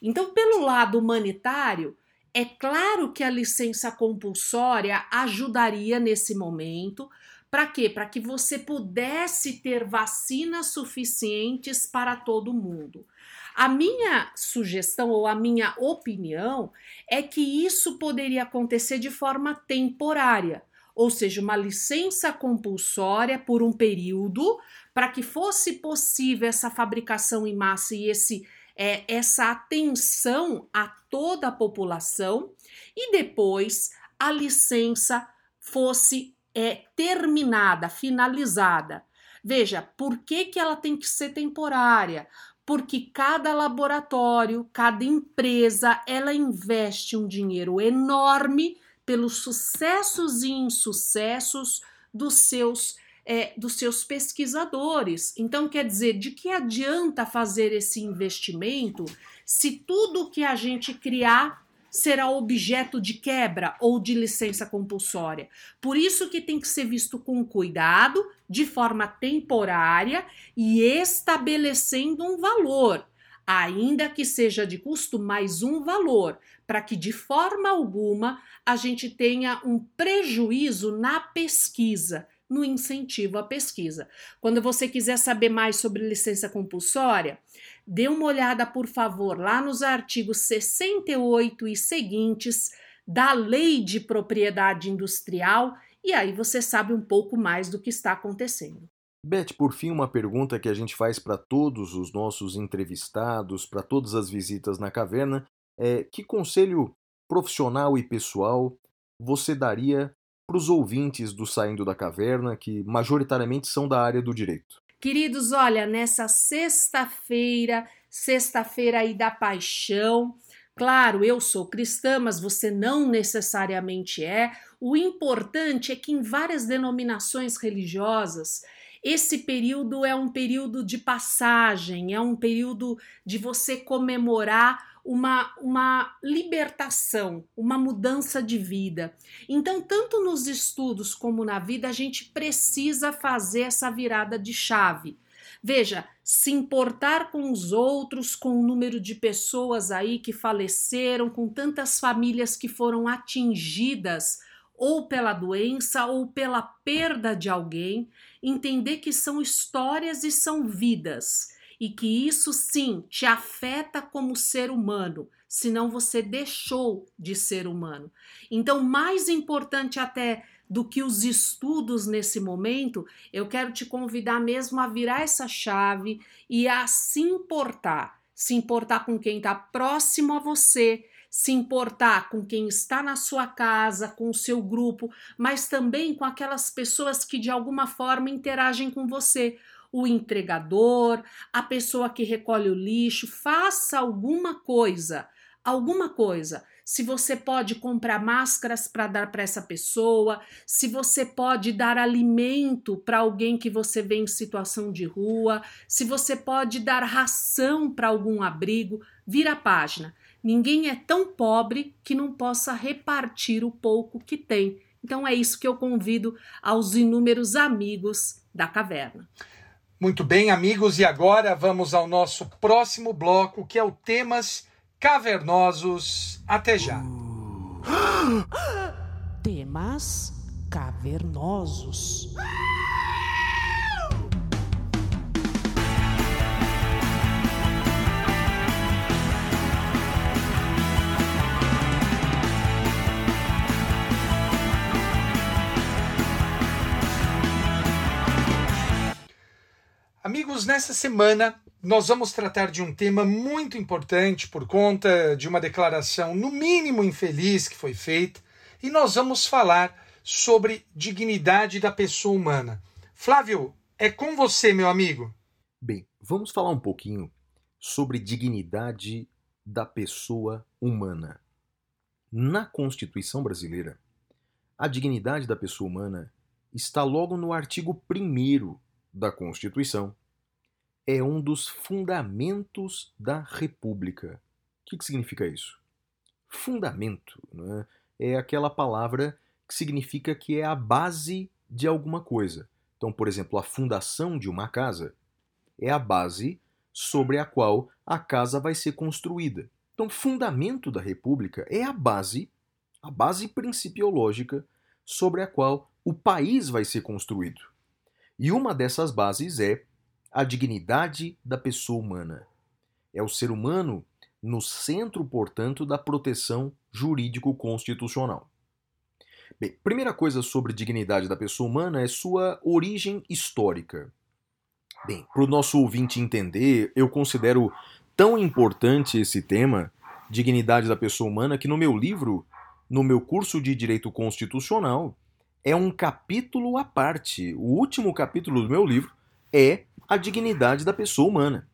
Então, pelo lado humanitário, é claro que a licença compulsória ajudaria nesse momento. Para quê? Para que você pudesse ter vacinas suficientes para todo mundo. A minha sugestão ou a minha opinião é que isso poderia acontecer de forma temporária, ou seja, uma licença compulsória por um período para que fosse possível essa fabricação em massa e esse é, essa atenção a toda a população e depois a licença fosse é, terminada, finalizada. Veja, por que, que ela tem que ser temporária? porque cada laboratório, cada empresa, ela investe um dinheiro enorme pelos sucessos e insucessos dos seus é, dos seus pesquisadores. Então, quer dizer, de que adianta fazer esse investimento se tudo que a gente criar será objeto de quebra ou de licença compulsória. Por isso que tem que ser visto com cuidado, de forma temporária e estabelecendo um valor, ainda que seja de custo mais um valor, para que de forma alguma a gente tenha um prejuízo na pesquisa no incentivo à pesquisa. Quando você quiser saber mais sobre licença compulsória, dê uma olhada, por favor, lá nos artigos 68 e seguintes da Lei de Propriedade Industrial e aí você sabe um pouco mais do que está acontecendo. Beth, por fim, uma pergunta que a gente faz para todos os nossos entrevistados, para todas as visitas na caverna, é que conselho profissional e pessoal você daria para os ouvintes do Saindo da Caverna, que majoritariamente são da área do direito? Queridos, olha, nessa sexta-feira, sexta-feira aí da paixão, Claro, eu sou cristã, mas você não necessariamente é. O importante é que em várias denominações religiosas, esse período é um período de passagem, é um período de você comemorar uma, uma libertação, uma mudança de vida. Então, tanto nos estudos como na vida, a gente precisa fazer essa virada de chave. Veja, se importar com os outros, com o número de pessoas aí que faleceram, com tantas famílias que foram atingidas ou pela doença ou pela perda de alguém, entender que são histórias e são vidas e que isso sim te afeta como ser humano, senão você deixou de ser humano. Então, mais importante até do que os estudos nesse momento, eu quero te convidar mesmo a virar essa chave e a se importar. Se importar com quem está próximo a você, se importar com quem está na sua casa, com o seu grupo, mas também com aquelas pessoas que de alguma forma interagem com você. O entregador, a pessoa que recolhe o lixo, faça alguma coisa, alguma coisa se você pode comprar máscaras para dar para essa pessoa, se você pode dar alimento para alguém que você vê em situação de rua, se você pode dar ração para algum abrigo, vira a página. Ninguém é tão pobre que não possa repartir o pouco que tem. Então é isso que eu convido aos inúmeros amigos da caverna. Muito bem, amigos, e agora vamos ao nosso próximo bloco, que é o temas cavernosos. Até já. Temas cavernosos. Amigos, nessa semana nós vamos tratar de um tema muito importante por conta de uma declaração, no mínimo infeliz, que foi feita, e nós vamos falar sobre dignidade da pessoa humana. Flávio, é com você, meu amigo. Bem, vamos falar um pouquinho sobre dignidade da pessoa humana. Na Constituição brasileira, a dignidade da pessoa humana está logo no artigo 1 da Constituição, é um dos fundamentos da República. O que, que significa isso? Fundamento né? é aquela palavra que significa que é a base de alguma coisa. Então, por exemplo, a fundação de uma casa é a base sobre a qual a casa vai ser construída. Então, fundamento da República é a base, a base principiológica sobre a qual o país vai ser construído. E uma dessas bases é a dignidade da pessoa humana. É o ser humano no centro, portanto, da proteção jurídico-constitucional. Bem, primeira coisa sobre dignidade da pessoa humana é sua origem histórica. Bem, para o nosso ouvinte entender, eu considero tão importante esse tema, dignidade da pessoa humana, que no meu livro, no meu curso de Direito Constitucional, é um capítulo à parte. O último capítulo do meu livro é a dignidade da pessoa humana.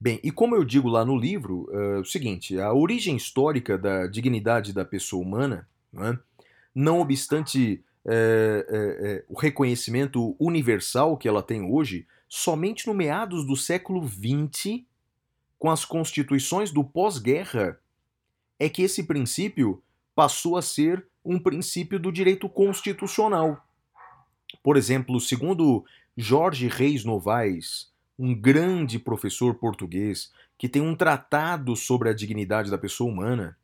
Bem, e como eu digo lá no livro, é o seguinte: a origem histórica da dignidade da pessoa humana, não, é? obstante é, é, é, o reconhecimento universal que ela tem hoje, somente no meados do século XX, com as constituições do pós-guerra, é que esse princípio passou a ser um princípio do direito constitucional. Por exemplo, segundo Jorge Reis Novaes, um grande professor português que tem um tratado sobre a dignidade da pessoa humana,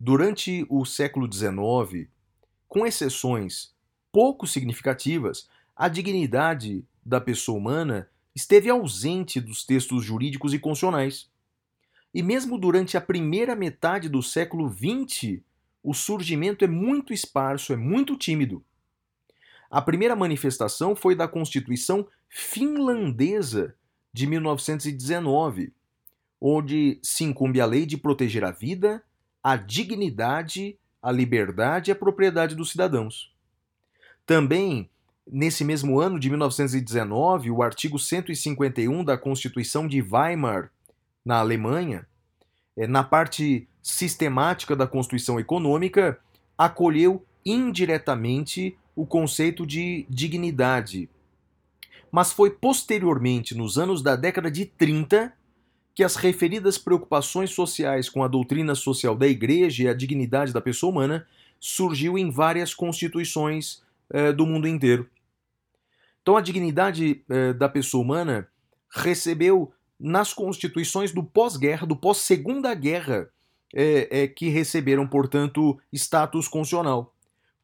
durante o século XIX, com exceções pouco significativas, a dignidade da pessoa humana esteve ausente dos textos jurídicos e constitucionais. E mesmo durante a primeira metade do século XX, o surgimento é muito esparso, é muito tímido. A primeira manifestação foi da Constituição finlandesa de 1919, onde se incumbe a lei de proteger a vida, a dignidade, a liberdade e a propriedade dos cidadãos. Também, nesse mesmo ano de 1919, o artigo 151 da Constituição de Weimar, na Alemanha, eh, na parte sistemática da Constituição Econômica, acolheu indiretamente o conceito de dignidade. Mas foi posteriormente, nos anos da década de 30, que as referidas preocupações sociais com a doutrina social da Igreja e a dignidade da pessoa humana surgiu em várias constituições eh, do mundo inteiro. Então, a dignidade eh, da pessoa humana recebeu nas constituições do pós-guerra, do pós-segunda guerra, eh, que receberam, portanto, status constitucional,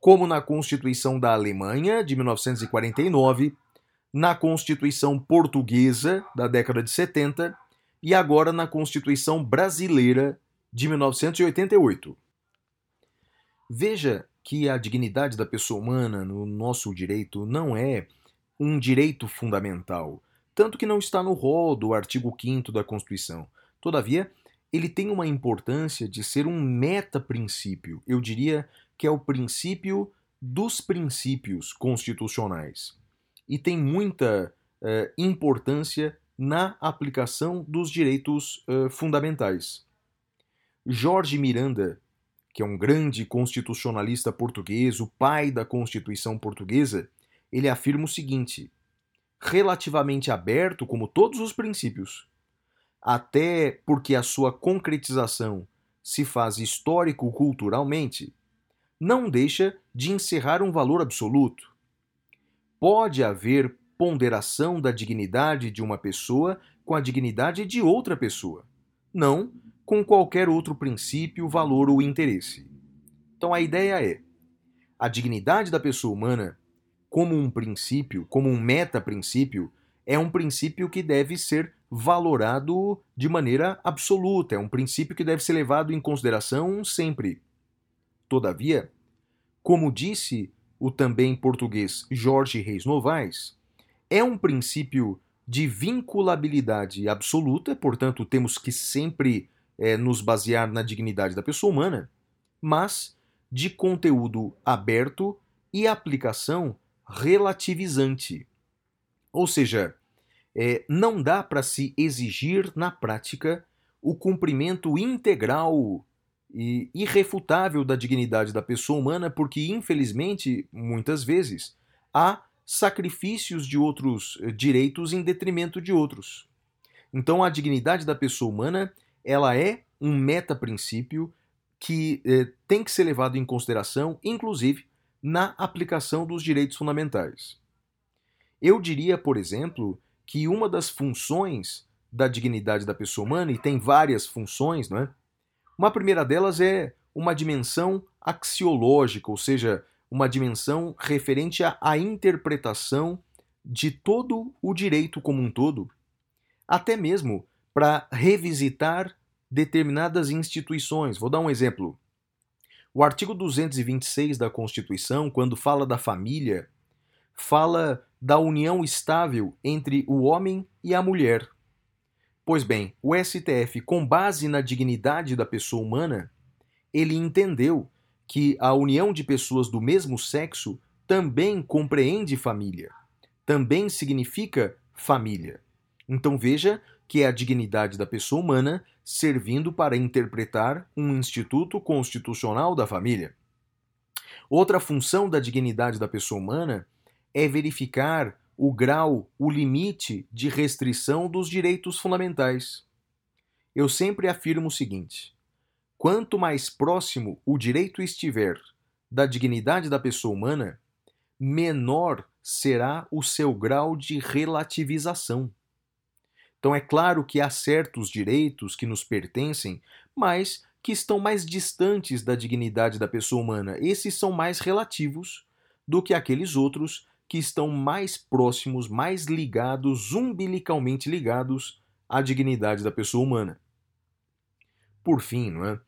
como na Constituição da Alemanha, de 1949, na Constituição Portuguesa, da década de 70, e agora na Constituição Brasileira de 1988. Veja que a dignidade da pessoa humana no nosso direito não é um direito fundamental, tanto que não está no rol do artigo 5 da Constituição. Todavia, ele tem uma importância de ser um meta-princípio, eu diria que é o princípio dos princípios constitucionais. E tem muita eh, importância na aplicação dos direitos uh, fundamentais. Jorge Miranda, que é um grande constitucionalista português, o pai da Constituição portuguesa, ele afirma o seguinte: relativamente aberto como todos os princípios, até porque a sua concretização se faz histórico-culturalmente, não deixa de encerrar um valor absoluto. Pode haver ponderação da dignidade de uma pessoa com a dignidade de outra pessoa, não com qualquer outro princípio, valor ou interesse. Então a ideia é: a dignidade da pessoa humana, como um princípio, como um meta-princípio, é um princípio que deve ser valorado de maneira absoluta, é um princípio que deve ser levado em consideração sempre. Todavia, como disse o também português Jorge Reis Novaes, é um princípio de vinculabilidade absoluta, portanto, temos que sempre é, nos basear na dignidade da pessoa humana, mas de conteúdo aberto e aplicação relativizante. Ou seja, é, não dá para se exigir na prática o cumprimento integral e irrefutável da dignidade da pessoa humana, porque, infelizmente, muitas vezes, há sacrifícios de outros eh, direitos em detrimento de outros. Então, a dignidade da pessoa humana ela é um meta-princípio que eh, tem que ser levado em consideração, inclusive na aplicação dos direitos fundamentais. Eu diria, por exemplo, que uma das funções da dignidade da pessoa humana, e tem várias funções, não é? Uma primeira delas é uma dimensão axiológica, ou seja, uma dimensão referente à, à interpretação de todo o direito como um todo, até mesmo para revisitar determinadas instituições. Vou dar um exemplo. O artigo 226 da Constituição, quando fala da família, fala da união estável entre o homem e a mulher. Pois bem, o STF, com base na dignidade da pessoa humana, ele entendeu que a união de pessoas do mesmo sexo também compreende família, também significa família. Então veja que é a dignidade da pessoa humana servindo para interpretar um instituto constitucional da família. Outra função da dignidade da pessoa humana é verificar o grau, o limite de restrição dos direitos fundamentais. Eu sempre afirmo o seguinte: Quanto mais próximo o direito estiver da dignidade da pessoa humana, menor será o seu grau de relativização. Então é claro que há certos direitos que nos pertencem, mas que estão mais distantes da dignidade da pessoa humana. Esses são mais relativos do que aqueles outros que estão mais próximos, mais ligados, umbilicalmente ligados à dignidade da pessoa humana. Por fim, não é?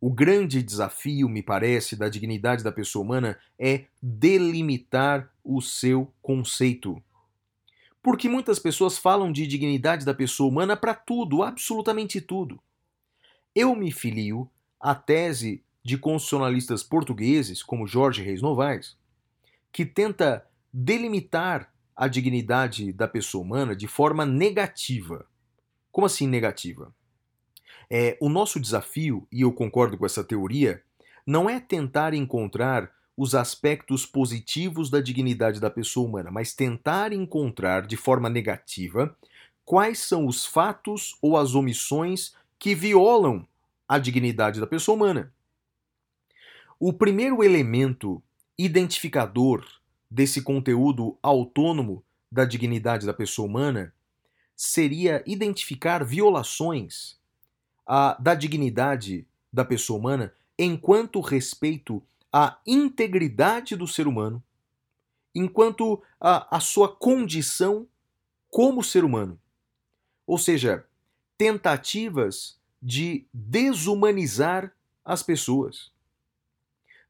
O grande desafio, me parece, da dignidade da pessoa humana é delimitar o seu conceito. Porque muitas pessoas falam de dignidade da pessoa humana para tudo, absolutamente tudo. Eu me filio à tese de constitucionalistas portugueses, como Jorge Reis Novaes, que tenta delimitar a dignidade da pessoa humana de forma negativa. Como assim negativa? É, o nosso desafio, e eu concordo com essa teoria, não é tentar encontrar os aspectos positivos da dignidade da pessoa humana, mas tentar encontrar de forma negativa quais são os fatos ou as omissões que violam a dignidade da pessoa humana. O primeiro elemento identificador desse conteúdo autônomo da dignidade da pessoa humana seria identificar violações da dignidade da pessoa humana enquanto respeito à integridade do ser humano, enquanto a sua condição como ser humano. Ou seja, tentativas de desumanizar as pessoas.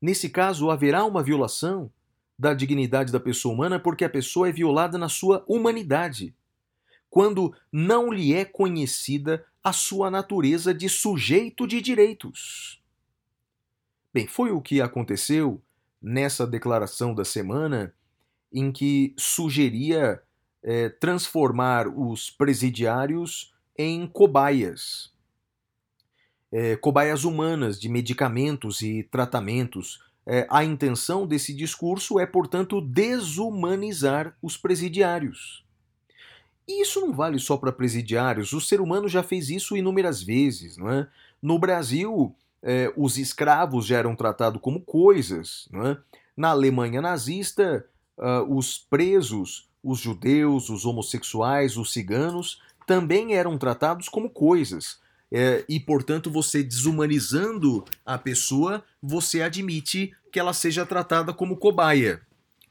Nesse caso, haverá uma violação da dignidade da pessoa humana porque a pessoa é violada na sua humanidade, quando não lhe é conhecida a sua natureza de sujeito de direitos. Bem, foi o que aconteceu nessa declaração da semana em que sugeria é, transformar os presidiários em cobaias. É, cobaias humanas de medicamentos e tratamentos é, a intenção desse discurso é, portanto, desumanizar os presidiários. E isso não vale só para presidiários, o ser humano já fez isso inúmeras vezes. Não é? No Brasil, é, os escravos já eram tratados como coisas. Não é? Na Alemanha nazista, uh, os presos, os judeus, os homossexuais, os ciganos, também eram tratados como coisas. É, e, portanto, você desumanizando a pessoa, você admite que ela seja tratada como cobaia.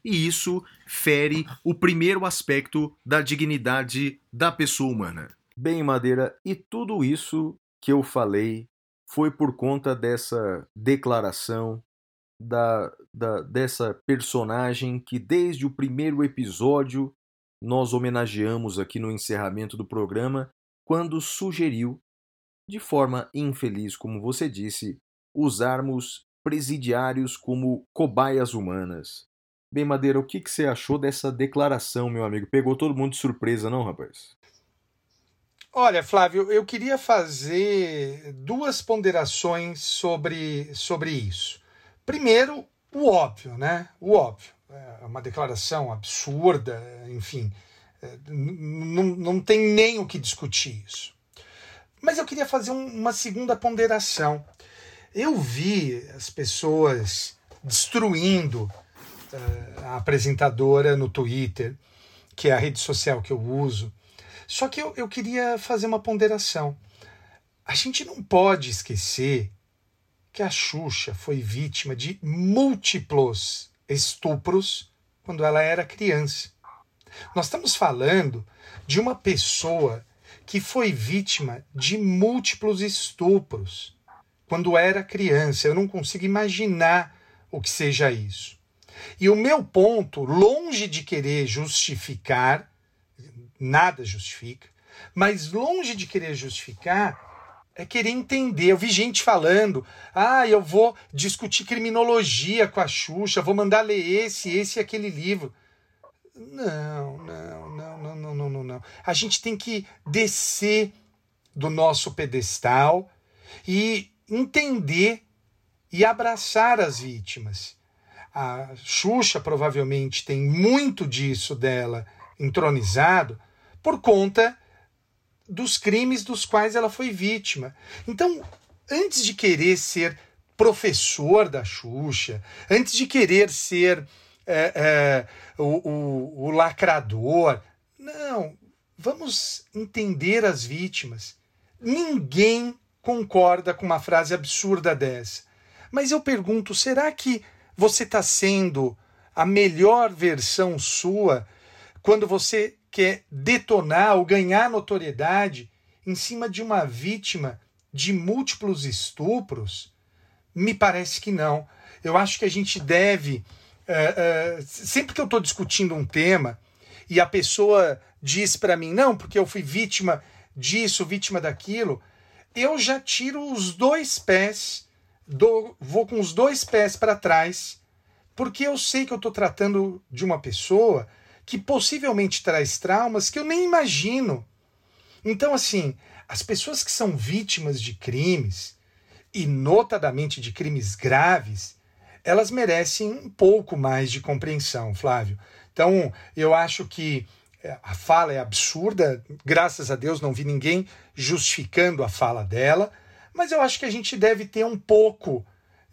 E isso fere o primeiro aspecto da dignidade da pessoa humana. Bem, Madeira, e tudo isso que eu falei foi por conta dessa declaração da, da, dessa personagem que desde o primeiro episódio nós homenageamos aqui no encerramento do programa, quando sugeriu de forma infeliz, como você disse, usarmos presidiários como cobaias humanas. Bem, Madeira, o que, que você achou dessa declaração, meu amigo? Pegou todo mundo de surpresa, não, rapaz? Olha, Flávio, eu queria fazer duas ponderações sobre, sobre isso. Primeiro, o óbvio, né? O óbvio. É uma declaração absurda, enfim, é, não, não tem nem o que discutir isso. Mas eu queria fazer um, uma segunda ponderação. Eu vi as pessoas destruindo uh, a apresentadora no Twitter, que é a rede social que eu uso. Só que eu, eu queria fazer uma ponderação. A gente não pode esquecer que a Xuxa foi vítima de múltiplos estupros quando ela era criança. Nós estamos falando de uma pessoa que foi vítima de múltiplos estupros quando era criança. Eu não consigo imaginar o que seja isso. E o meu ponto, longe de querer justificar, nada justifica, mas longe de querer justificar, é querer entender. Eu vi gente falando: ah, eu vou discutir criminologia com a Xuxa, vou mandar ler esse, esse e aquele livro. Não, não, não, não, não, não, não. A gente tem que descer do nosso pedestal e entender e abraçar as vítimas. A Xuxa provavelmente tem muito disso dela entronizado por conta dos crimes dos quais ela foi vítima. Então, antes de querer ser professor da Xuxa, antes de querer ser é, é, o, o, o lacrador. Não, vamos entender as vítimas. Ninguém concorda com uma frase absurda dessa. Mas eu pergunto: será que você está sendo a melhor versão sua quando você quer detonar ou ganhar notoriedade em cima de uma vítima de múltiplos estupros? Me parece que não. Eu acho que a gente deve é, é, sempre que eu estou discutindo um tema, e a pessoa diz para mim, não, porque eu fui vítima disso, vítima daquilo, eu já tiro os dois pés, do, vou com os dois pés para trás, porque eu sei que eu estou tratando de uma pessoa que possivelmente traz traumas que eu nem imagino. Então, assim, as pessoas que são vítimas de crimes, e notadamente de crimes graves, elas merecem um pouco mais de compreensão, Flávio. Então, eu acho que é, a fala é absurda, graças a Deus não vi ninguém justificando a fala dela, mas eu acho que a gente deve ter um pouco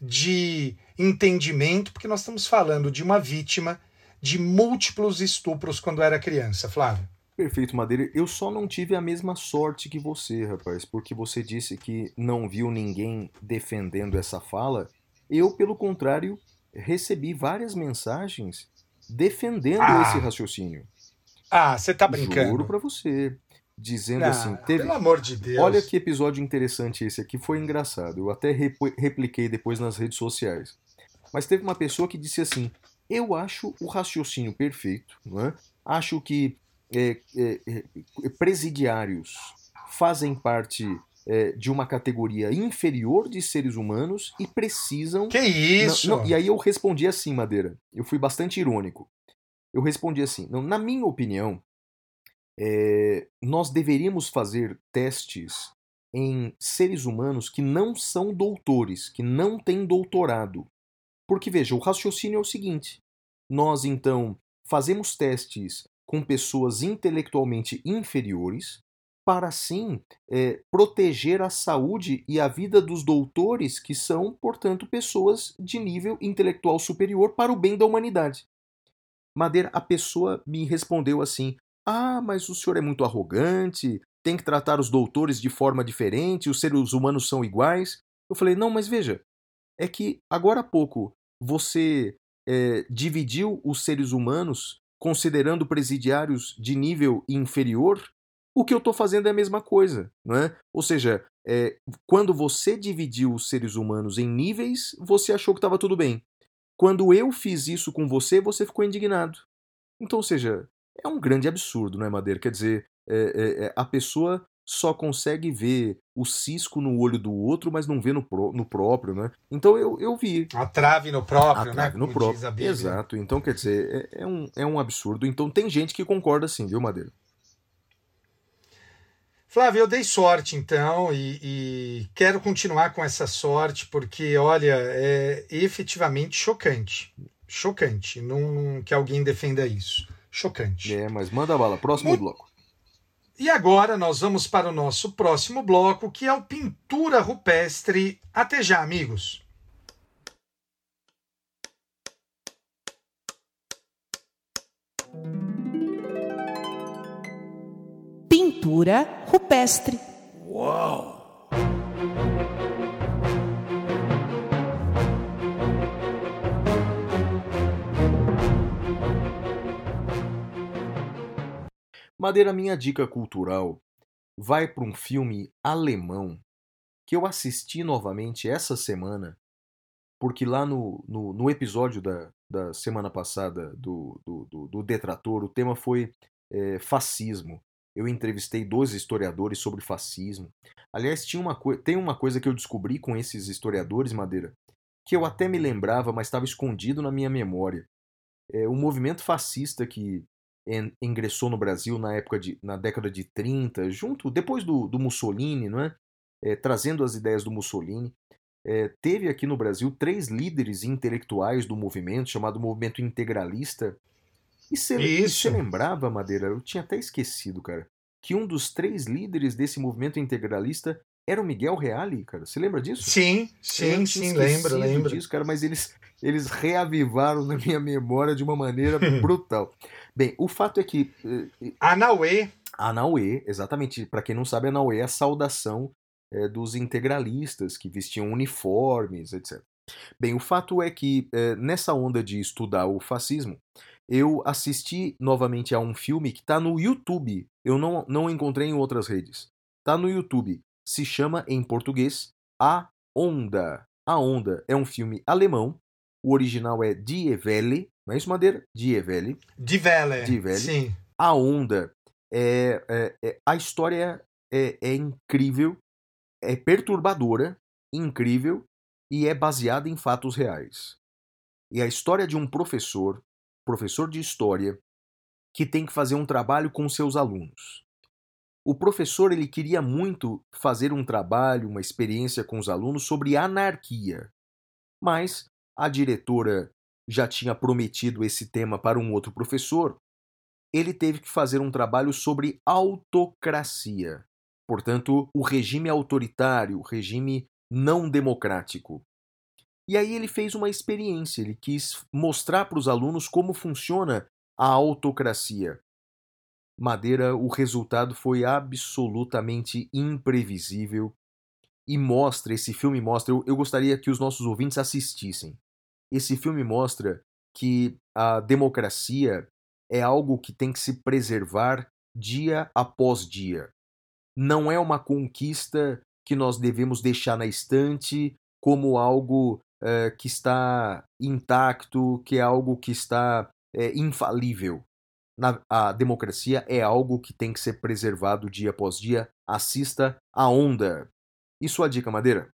de entendimento, porque nós estamos falando de uma vítima de múltiplos estupros quando era criança, Flávio. Perfeito, Madeira. Eu só não tive a mesma sorte que você, rapaz, porque você disse que não viu ninguém defendendo essa fala. Eu, pelo contrário, recebi várias mensagens defendendo ah. esse raciocínio. Ah, você tá brincando? Juro pra você. Dizendo não, assim, teve... pelo amor de Deus. Olha que episódio interessante esse aqui, foi engraçado. Eu até repliquei depois nas redes sociais. Mas teve uma pessoa que disse assim: Eu acho o raciocínio perfeito, não é? acho que é, é, é, presidiários fazem parte é, de uma categoria inferior de seres humanos e precisam. Que isso? Não, não, e aí eu respondi assim, Madeira. Eu fui bastante irônico. Eu respondi assim: não, na minha opinião, é, nós deveríamos fazer testes em seres humanos que não são doutores, que não têm doutorado. Porque, veja, o raciocínio é o seguinte: nós então fazemos testes com pessoas intelectualmente inferiores, para assim é, proteger a saúde e a vida dos doutores, que são, portanto, pessoas de nível intelectual superior para o bem da humanidade. Madeira, a pessoa me respondeu assim: Ah, mas o senhor é muito arrogante, tem que tratar os doutores de forma diferente, os seres humanos são iguais. Eu falei: Não, mas veja, é que agora há pouco você é, dividiu os seres humanos considerando presidiários de nível inferior, o que eu estou fazendo é a mesma coisa, não é? Ou seja, é, quando você dividiu os seres humanos em níveis, você achou que estava tudo bem. Quando eu fiz isso com você, você ficou indignado. Então, ou seja, é um grande absurdo, não é, Madeira? Quer dizer, é, é, é a pessoa só consegue ver o cisco no olho do outro, mas não vê no, pro, no próprio, né? Então eu, eu vi. A trave no próprio, a trave né? no Como próprio. Exato. Então, quer dizer, é, é, um, é um absurdo. Então tem gente que concorda assim, viu, Madeira? Flávio, eu dei sorte então e, e, quero continuar com essa sorte porque, olha, é efetivamente chocante. Chocante. Não, que alguém defenda isso. Chocante. É, mas manda bala. Próximo bloco. E agora nós vamos para o nosso próximo bloco, que é o Pintura Rupestre. Até já, amigos! Pintura rupestre. Uau! Madeira, minha dica cultural vai para um filme alemão que eu assisti novamente essa semana, porque lá no, no, no episódio da, da semana passada do, do, do, do Detrator, o tema foi é, fascismo. Eu entrevistei dois historiadores sobre fascismo. Aliás, tinha uma tem uma coisa que eu descobri com esses historiadores, Madeira, que eu até me lembrava, mas estava escondido na minha memória. É, o movimento fascista que ingressou no Brasil na época de, na década de 30, junto depois do, do Mussolini, não é? é? trazendo as ideias do Mussolini. É, teve aqui no Brasil três líderes intelectuais do movimento, chamado movimento integralista. E você lembrava, Madeira? Eu tinha até esquecido, cara, que um dos três líderes desse movimento integralista era o Miguel Reale, cara. Você lembra disso? Sim, sim, sim, lembro, lembro. disso, cara, mas eles, eles reavivaram na minha memória de uma maneira brutal. Bem, o fato é que. Uh, Anauê. Anauê, exatamente. Para quem não sabe, Anauê é a saudação é, dos integralistas que vestiam uniformes, etc. Bem, o fato é que é, nessa onda de estudar o fascismo, eu assisti novamente a um filme que está no YouTube. Eu não, não encontrei em outras redes. Está no YouTube. Se chama, em português, A Onda. A Onda é um filme alemão. O original é Die Welle, não é isso, Madeira? Die Welle. Die Welle. Die Welle. Sim. A Onda. É, é, é, a história é, é incrível, é perturbadora, incrível e é baseada em fatos reais. E a história de um professor, professor de história, que tem que fazer um trabalho com seus alunos. O professor ele queria muito fazer um trabalho, uma experiência com os alunos sobre anarquia, mas a diretora já tinha prometido esse tema para um outro professor. Ele teve que fazer um trabalho sobre autocracia, portanto, o regime autoritário, o regime não democrático. E aí ele fez uma experiência, ele quis mostrar para os alunos como funciona a autocracia. Madeira, o resultado foi absolutamente imprevisível e mostra, esse filme mostra, eu, eu gostaria que os nossos ouvintes assistissem. Esse filme mostra que a democracia é algo que tem que se preservar dia após dia. Não é uma conquista que nós devemos deixar na estante como algo é, que está intacto, que é algo que está é, infalível na, a democracia é algo que tem que ser preservado dia após dia. Assista a onda. E sua dica, Madeira?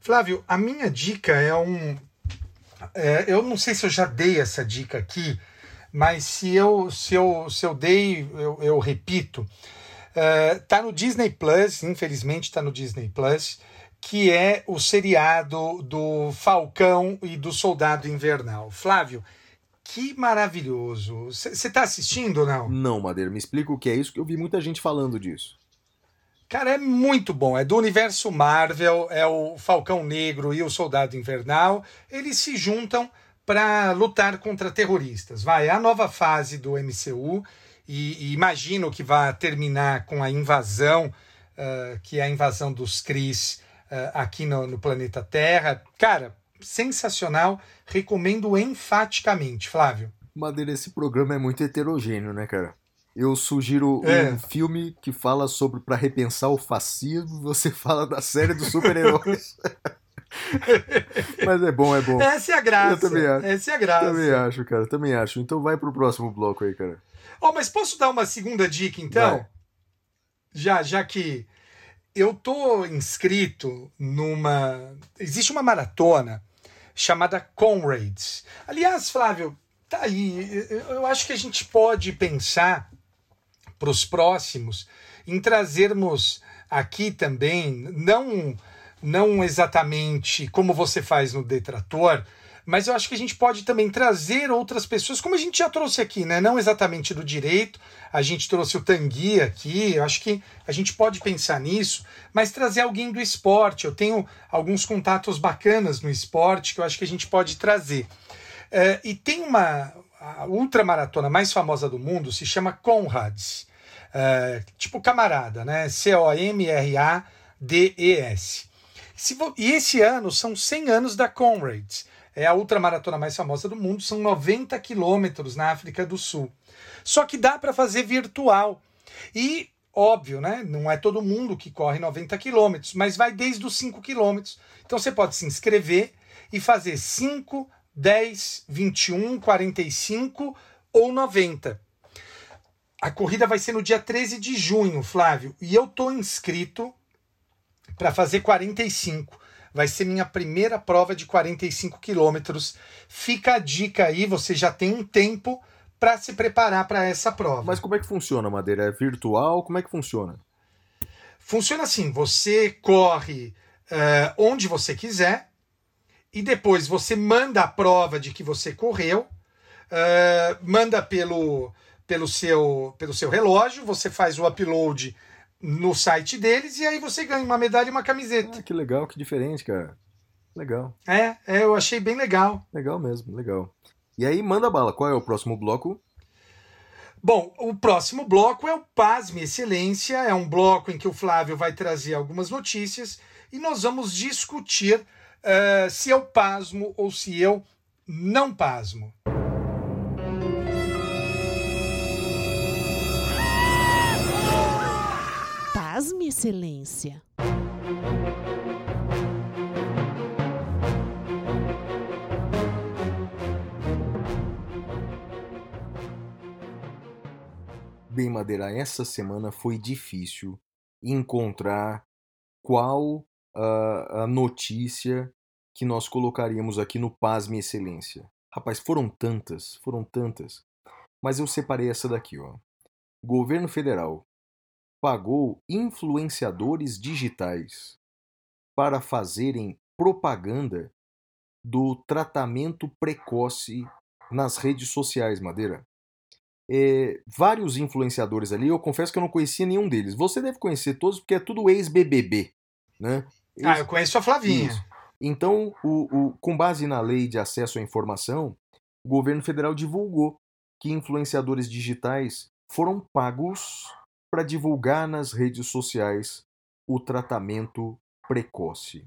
Flávio, a minha dica é um. É, eu não sei se eu já dei essa dica aqui, mas se eu, se eu, se eu dei, eu, eu repito. É, tá no Disney Plus, infelizmente tá no Disney Plus, que é o seriado do Falcão e do Soldado Invernal. Flávio, que maravilhoso. Você está assistindo ou não? Não, Madeira, me explica o que é isso, que eu vi muita gente falando disso. Cara, é muito bom. É do universo Marvel, é o Falcão Negro e o Soldado Invernal. Eles se juntam para lutar contra terroristas. Vai, é a nova fase do MCU e, e imagino que vai terminar com a invasão, uh, que é a invasão dos Cris uh, aqui no, no planeta Terra. Cara, sensacional, recomendo enfaticamente, Flávio. Madeira, esse programa é muito heterogêneo, né, cara? Eu sugiro é. um filme que fala sobre para repensar o fascismo, você fala da série dos super-heróis. Mas é bom, é bom. Essa é a graça. Eu também acho. Essa é a graça. Também acho, cara. Também acho. Então vai pro próximo bloco aí, cara. Ó, oh, mas posso dar uma segunda dica, então? Vai. Já, já que eu tô inscrito numa. Existe uma maratona chamada Comrades. Aliás, Flávio, tá aí. Eu acho que a gente pode pensar para os próximos em trazermos aqui também, não, não exatamente como você faz no Detrator, mas eu acho que a gente pode também trazer outras pessoas, como a gente já trouxe aqui, né? Não exatamente do direito, a gente trouxe o Tanguy aqui, eu acho que a gente pode pensar nisso, mas trazer alguém do esporte. Eu tenho alguns contatos bacanas no esporte que eu acho que a gente pode trazer. Uh, e tem uma. A ultramaratona mais famosa do mundo se chama Conrads. Uh, tipo camarada, né? C-O-M-R-A-D-E-S. E esse ano são 100 anos da Conrads é a ultramaratona mais famosa do mundo, são 90 quilômetros na África do Sul. Só que dá para fazer virtual. E, óbvio, né? Não é todo mundo que corre 90 quilômetros, mas vai desde os 5 quilômetros. Então você pode se inscrever e fazer 5, 10, 21, 45 ou 90. A corrida vai ser no dia 13 de junho, Flávio, e eu tô inscrito para fazer 45 vai ser minha primeira prova de 45 quilômetros. Fica a dica aí, você já tem um tempo para se preparar para essa prova. Mas como é que funciona, Madeira? É virtual? Como é que funciona? Funciona assim: você corre uh, onde você quiser e depois você manda a prova de que você correu, uh, manda pelo, pelo, seu, pelo seu relógio, você faz o upload no site deles e aí você ganha uma medalha e uma camiseta. Ah, que legal, que diferente, cara. Legal. É, é, eu achei bem legal. Legal mesmo, legal. E aí, manda bala, qual é o próximo bloco? Bom, o próximo bloco é o Pasme Excelência, é um bloco em que o Flávio vai trazer algumas notícias e nós vamos discutir uh, se eu pasmo ou se eu não pasmo. Pasme, Excelência. Bem, Madeira, essa semana foi difícil encontrar qual a, a notícia que nós colocaríamos aqui no Pasme Excelência. Rapaz, foram tantas, foram tantas. Mas eu separei essa daqui, ó. Governo federal pagou influenciadores digitais para fazerem propaganda do tratamento precoce nas redes sociais, Madeira. É, vários influenciadores ali, eu confesso que eu não conhecia nenhum deles. Você deve conhecer todos, porque é tudo ex-BBB, né? Ex ah, eu conheço a Flavinha. Isso. Então, o, o, com base na lei de acesso à informação, o governo federal divulgou que influenciadores digitais foram pagos para divulgar nas redes sociais o tratamento precoce.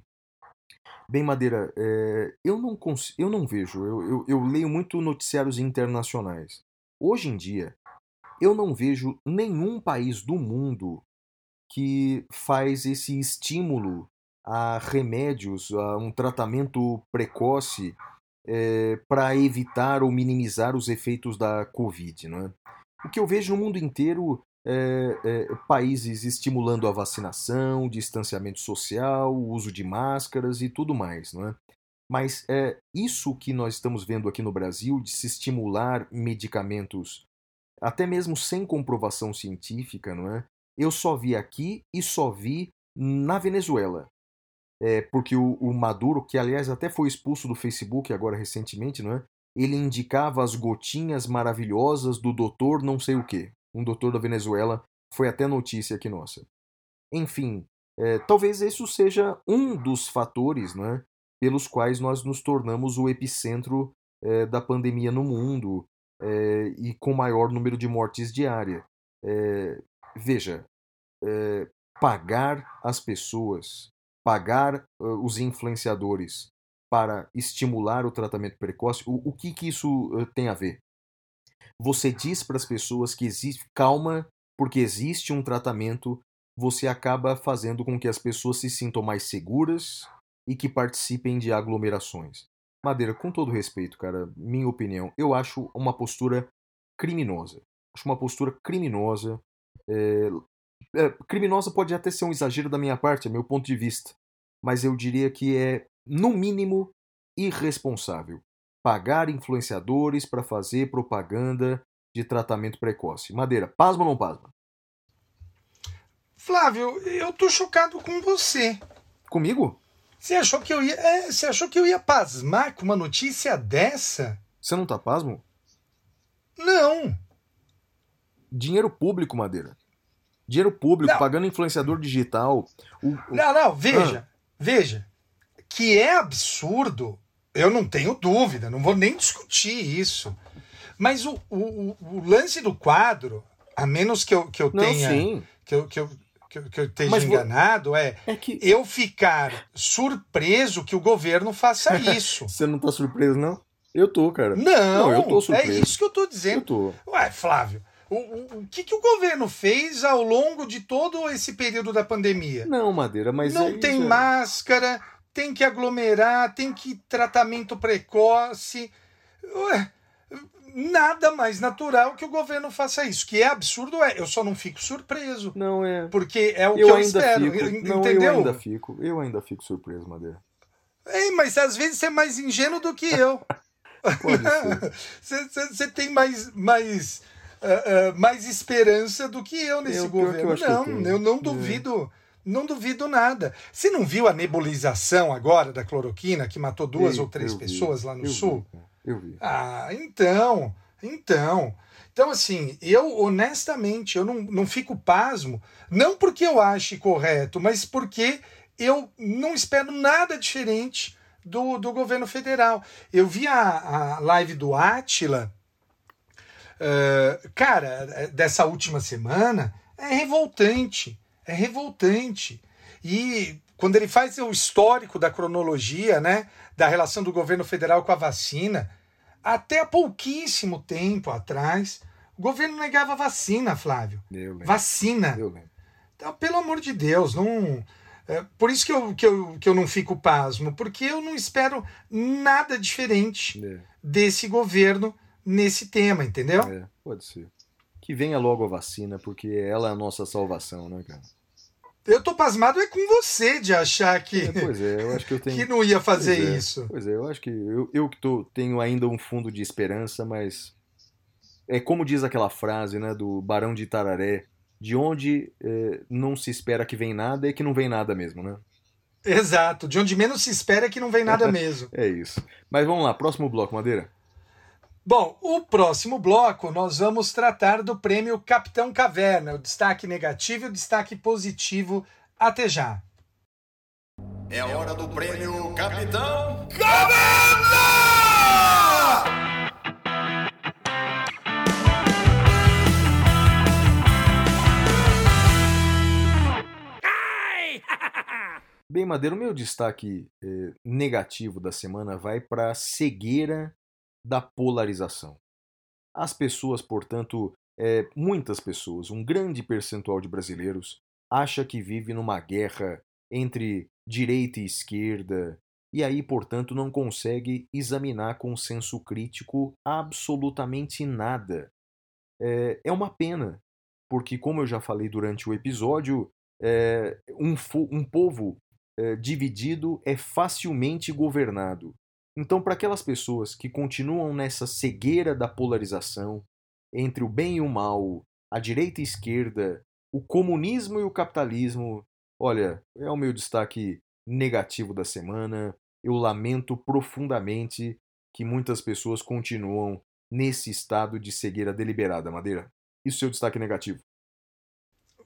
Bem, Madeira, é, eu, não eu não vejo, eu, eu, eu leio muito noticiários internacionais. Hoje em dia, eu não vejo nenhum país do mundo que faz esse estímulo a remédios, a um tratamento precoce é, para evitar ou minimizar os efeitos da Covid. Não é? O que eu vejo no mundo inteiro é, é, países estimulando a vacinação, distanciamento social, uso de máscaras e tudo mais, não é? Mas é isso que nós estamos vendo aqui no Brasil de se estimular medicamentos, até mesmo sem comprovação científica, não é? Eu só vi aqui e só vi na Venezuela. É, porque o, o Maduro, que aliás até foi expulso do Facebook agora recentemente, não é? Ele indicava as gotinhas maravilhosas do doutor não sei o que. Um doutor da Venezuela foi até notícia aqui nossa. Enfim, é, talvez isso seja um dos fatores não é, pelos quais nós nos tornamos o epicentro é, da pandemia no mundo é, e com maior número de mortes diária. É, veja, é, pagar as pessoas, pagar uh, os influenciadores para estimular o tratamento precoce, o, o que, que isso uh, tem a ver? Você diz para as pessoas que existe calma, porque existe um tratamento, você acaba fazendo com que as pessoas se sintam mais seguras, e que participem de aglomerações. Madeira, com todo respeito, cara, minha opinião, eu acho uma postura criminosa. Acho uma postura criminosa. É, é, criminosa pode até ser um exagero da minha parte, é meu ponto de vista. Mas eu diria que é, no mínimo, irresponsável. Pagar influenciadores para fazer propaganda de tratamento precoce. Madeira, pasma ou não pasma? Flávio, eu tô chocado com você. Comigo? Você achou que eu ia. É, você achou que eu ia pasmar com uma notícia dessa? Você não tá pasmo? Não. Dinheiro público, Madeira. Dinheiro público, não. pagando influenciador digital. O, o... Não, não, veja. Ah. Veja. Que é absurdo, eu não tenho dúvida, não vou nem discutir isso. Mas o, o, o lance do quadro, a menos que eu, que eu não, tenha. Sim. Que eu, que eu, que, que eu esteja Mas, enganado é, é que... eu ficar surpreso que o governo faça isso. Você não tá surpreso, não? Eu tô, cara. Não, não eu tô é surpreso. É isso que eu tô dizendo. Eu tô. Ué, Flávio, o, o, o que, que o governo fez ao longo de todo esse período da pandemia? Não, Madeira, mas. Não é tem máscara, tem que aglomerar, tem que tratamento precoce. Ué, nada mais natural que o governo faça isso. Que é absurdo, é. Eu só não fico surpreso. Não é. Porque é o eu que eu espero. Fico. Não, entendeu? Eu ainda fico. Eu ainda fico surpreso, Madeira. É, mas às vezes você é mais ingênuo do que eu. Você tem mais, mais, uh, uh, mais esperança do que eu nesse eu, governo. Eu não, eu, não é. duvido. É. Não duvido nada. Você não viu a nebulização agora da cloroquina que matou duas ou três pessoas vi, lá no sul? Vi. Eu vi. Ah, então, então. Então, assim, eu honestamente, eu não, não fico pasmo, não porque eu ache correto, mas porque eu não espero nada diferente do, do governo federal. Eu vi a, a live do Atila, uh, cara, dessa última semana, é revoltante. É revoltante. E quando ele faz o histórico da cronologia, né, da relação do governo federal com a vacina, até há pouquíssimo tempo atrás, o governo negava vacina, Flávio. Vacina. Então, pelo amor de Deus, não. É, por isso que eu, que, eu, que eu não fico pasmo, porque eu não espero nada diferente é. desse governo nesse tema, entendeu? É, pode ser. que venha logo a vacina, porque ela é a nossa salvação, né, cara? Eu tô pasmado é com você de achar que, É, pois é, eu acho que eu tenho. que não ia fazer Pois é, isso. Pois é, eu acho que eu, eu que tô, tenho ainda um fundo de esperança, mas é como diz aquela frase, né, do Barão de Itararé, de onde é, não se espera que vem nada é que não vem nada mesmo, né? Exato. De onde menos se espera é que não vem nada mesmo. É isso. Mas vamos lá, próximo bloco, Madeira. Bom, o próximo bloco nós vamos tratar do prêmio Capitão Caverna, o destaque negativo e o destaque positivo. Até já. É hora do prêmio Capitão Bem, Madeira, o meu destaque eh, negativo da semana vai para a cegueira da polarização. As pessoas, portanto, eh, muitas pessoas, um grande percentual de brasileiros, acha que vive numa guerra entre direita e esquerda, e aí, portanto, não consegue examinar com senso crítico absolutamente nada. É, é uma pena, porque, como eu já falei durante o episódio, é, um, um povo é, dividido é facilmente governado. Então, para aquelas pessoas que continuam nessa cegueira da polarização entre o bem e o mal, a direita e a esquerda, o comunismo e o capitalismo, olha, é o meu destaque negativo da semana. Eu lamento profundamente que muitas pessoas continuam nesse estado de cegueira deliberada, Madeira. E o seu destaque negativo?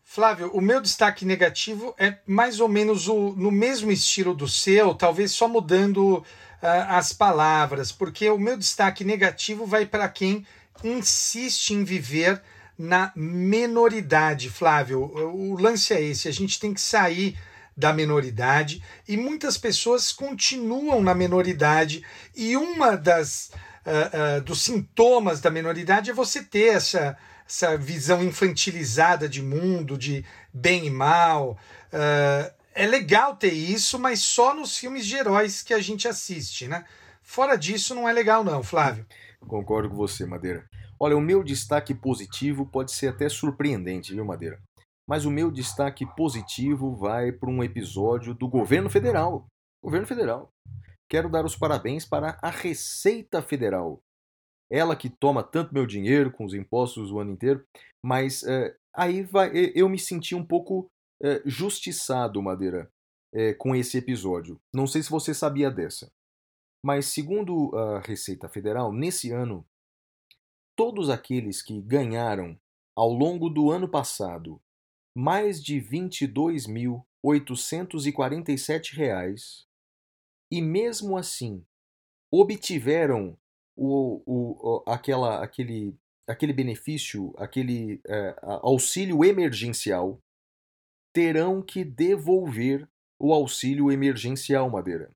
Flávio, o meu destaque negativo é mais ou menos o, no mesmo estilo do seu, talvez só mudando as palavras, porque o meu destaque negativo vai para quem insiste em viver na menoridade, Flávio. O lance é esse: a gente tem que sair da menoridade e muitas pessoas continuam na menoridade e uma das ah, ah, dos sintomas da menoridade é você ter essa essa visão infantilizada de mundo, de bem e mal. Ah, é legal ter isso, mas só nos filmes de heróis que a gente assiste, né? Fora disso, não é legal, não, Flávio. Concordo com você, Madeira. Olha, o meu destaque positivo pode ser até surpreendente, viu, Madeira? Mas o meu destaque positivo vai para um episódio do governo federal. Governo federal. Quero dar os parabéns para a Receita Federal. Ela que toma tanto meu dinheiro com os impostos o ano inteiro, mas é, aí vai, e- eu me senti um pouco é, justiçado, Madeira, é, com esse episódio. Não sei se você sabia dessa. Mas, segundo a Receita Federal, nesse ano, todos aqueles que ganharam ao longo do ano passado mais de 22.847 reais e mesmo assim obtiveram o, o, aquela, aquele, aquele benefício, aquele é, auxílio emergencial, terão que devolver o auxílio emergencial, Madeira.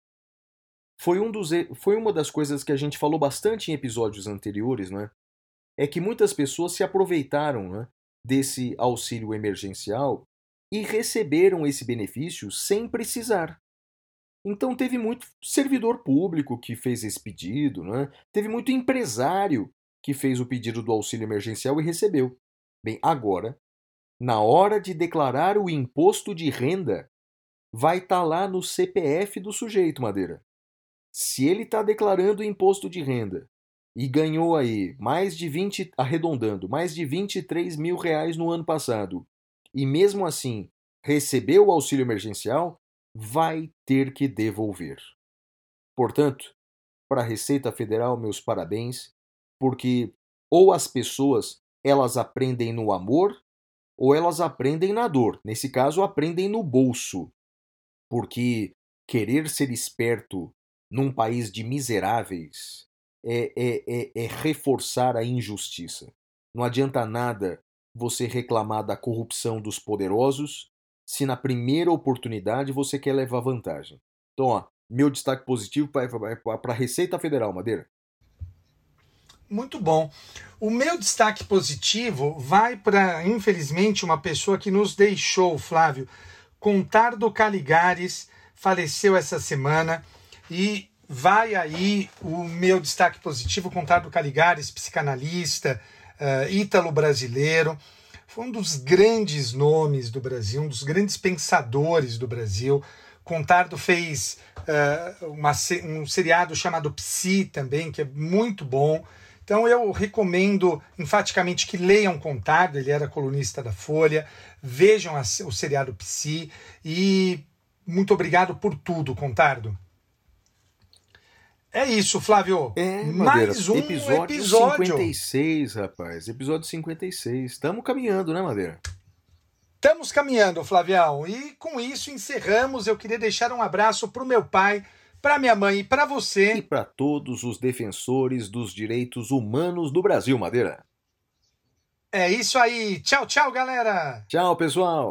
Foi, um dos, foi uma das coisas que a gente falou bastante em episódios anteriores, não é? É que muitas pessoas se aproveitaram né, desse auxílio emergencial e receberam esse benefício sem precisar. Então teve muito servidor público que fez esse pedido, né? teve muito empresário que fez o pedido do auxílio emergencial e recebeu. Bem, agora, na hora de declarar o imposto de renda, vai estar lá no CPF do sujeito, Madeira. Se ele está declarando o imposto de renda e ganhou aí mais de 20, arredondando, mais de 23 mil reais no ano passado, e mesmo assim recebeu o auxílio emergencial, vai ter que devolver. Portanto, para a Receita Federal, meus parabéns, porque ou as pessoas elas aprendem no amor ou elas aprendem na dor. Nesse caso, aprendem no bolso. Porque querer ser esperto num país de miseráveis é, é, é, é reforçar a injustiça. Não adianta nada você reclamar da corrupção dos poderosos se na primeira oportunidade você quer levar vantagem. Então, ó, meu destaque positivo para a Receita Federal, Madeira. Muito bom. O meu destaque positivo vai para, infelizmente, uma pessoa que nos deixou, Flávio. Contardo Caligares faleceu essa semana e vai aí o meu destaque positivo. Contardo Caligares, psicanalista, uh, ítalo-brasileiro. Foi um dos grandes nomes do Brasil, um dos grandes pensadores do Brasil. Contardo fez uh, uma, um seriado chamado Psi também, que é muito bom. Então eu recomendo enfaticamente que leiam Contardo, ele era colunista da Folha, vejam a, o seriado Psi e muito obrigado por tudo, Contardo. É isso, Flávio. É, Mais um episódio, episódio. 56, rapaz. Episódio 56. Estamos caminhando, né, Madeira? Estamos caminhando, Flavião. E com isso encerramos. Eu queria deixar um abraço para o meu pai, para minha mãe e para você. E para todos os defensores dos direitos humanos do Brasil, Madeira. É isso aí. Tchau, tchau, galera. Tchau, pessoal.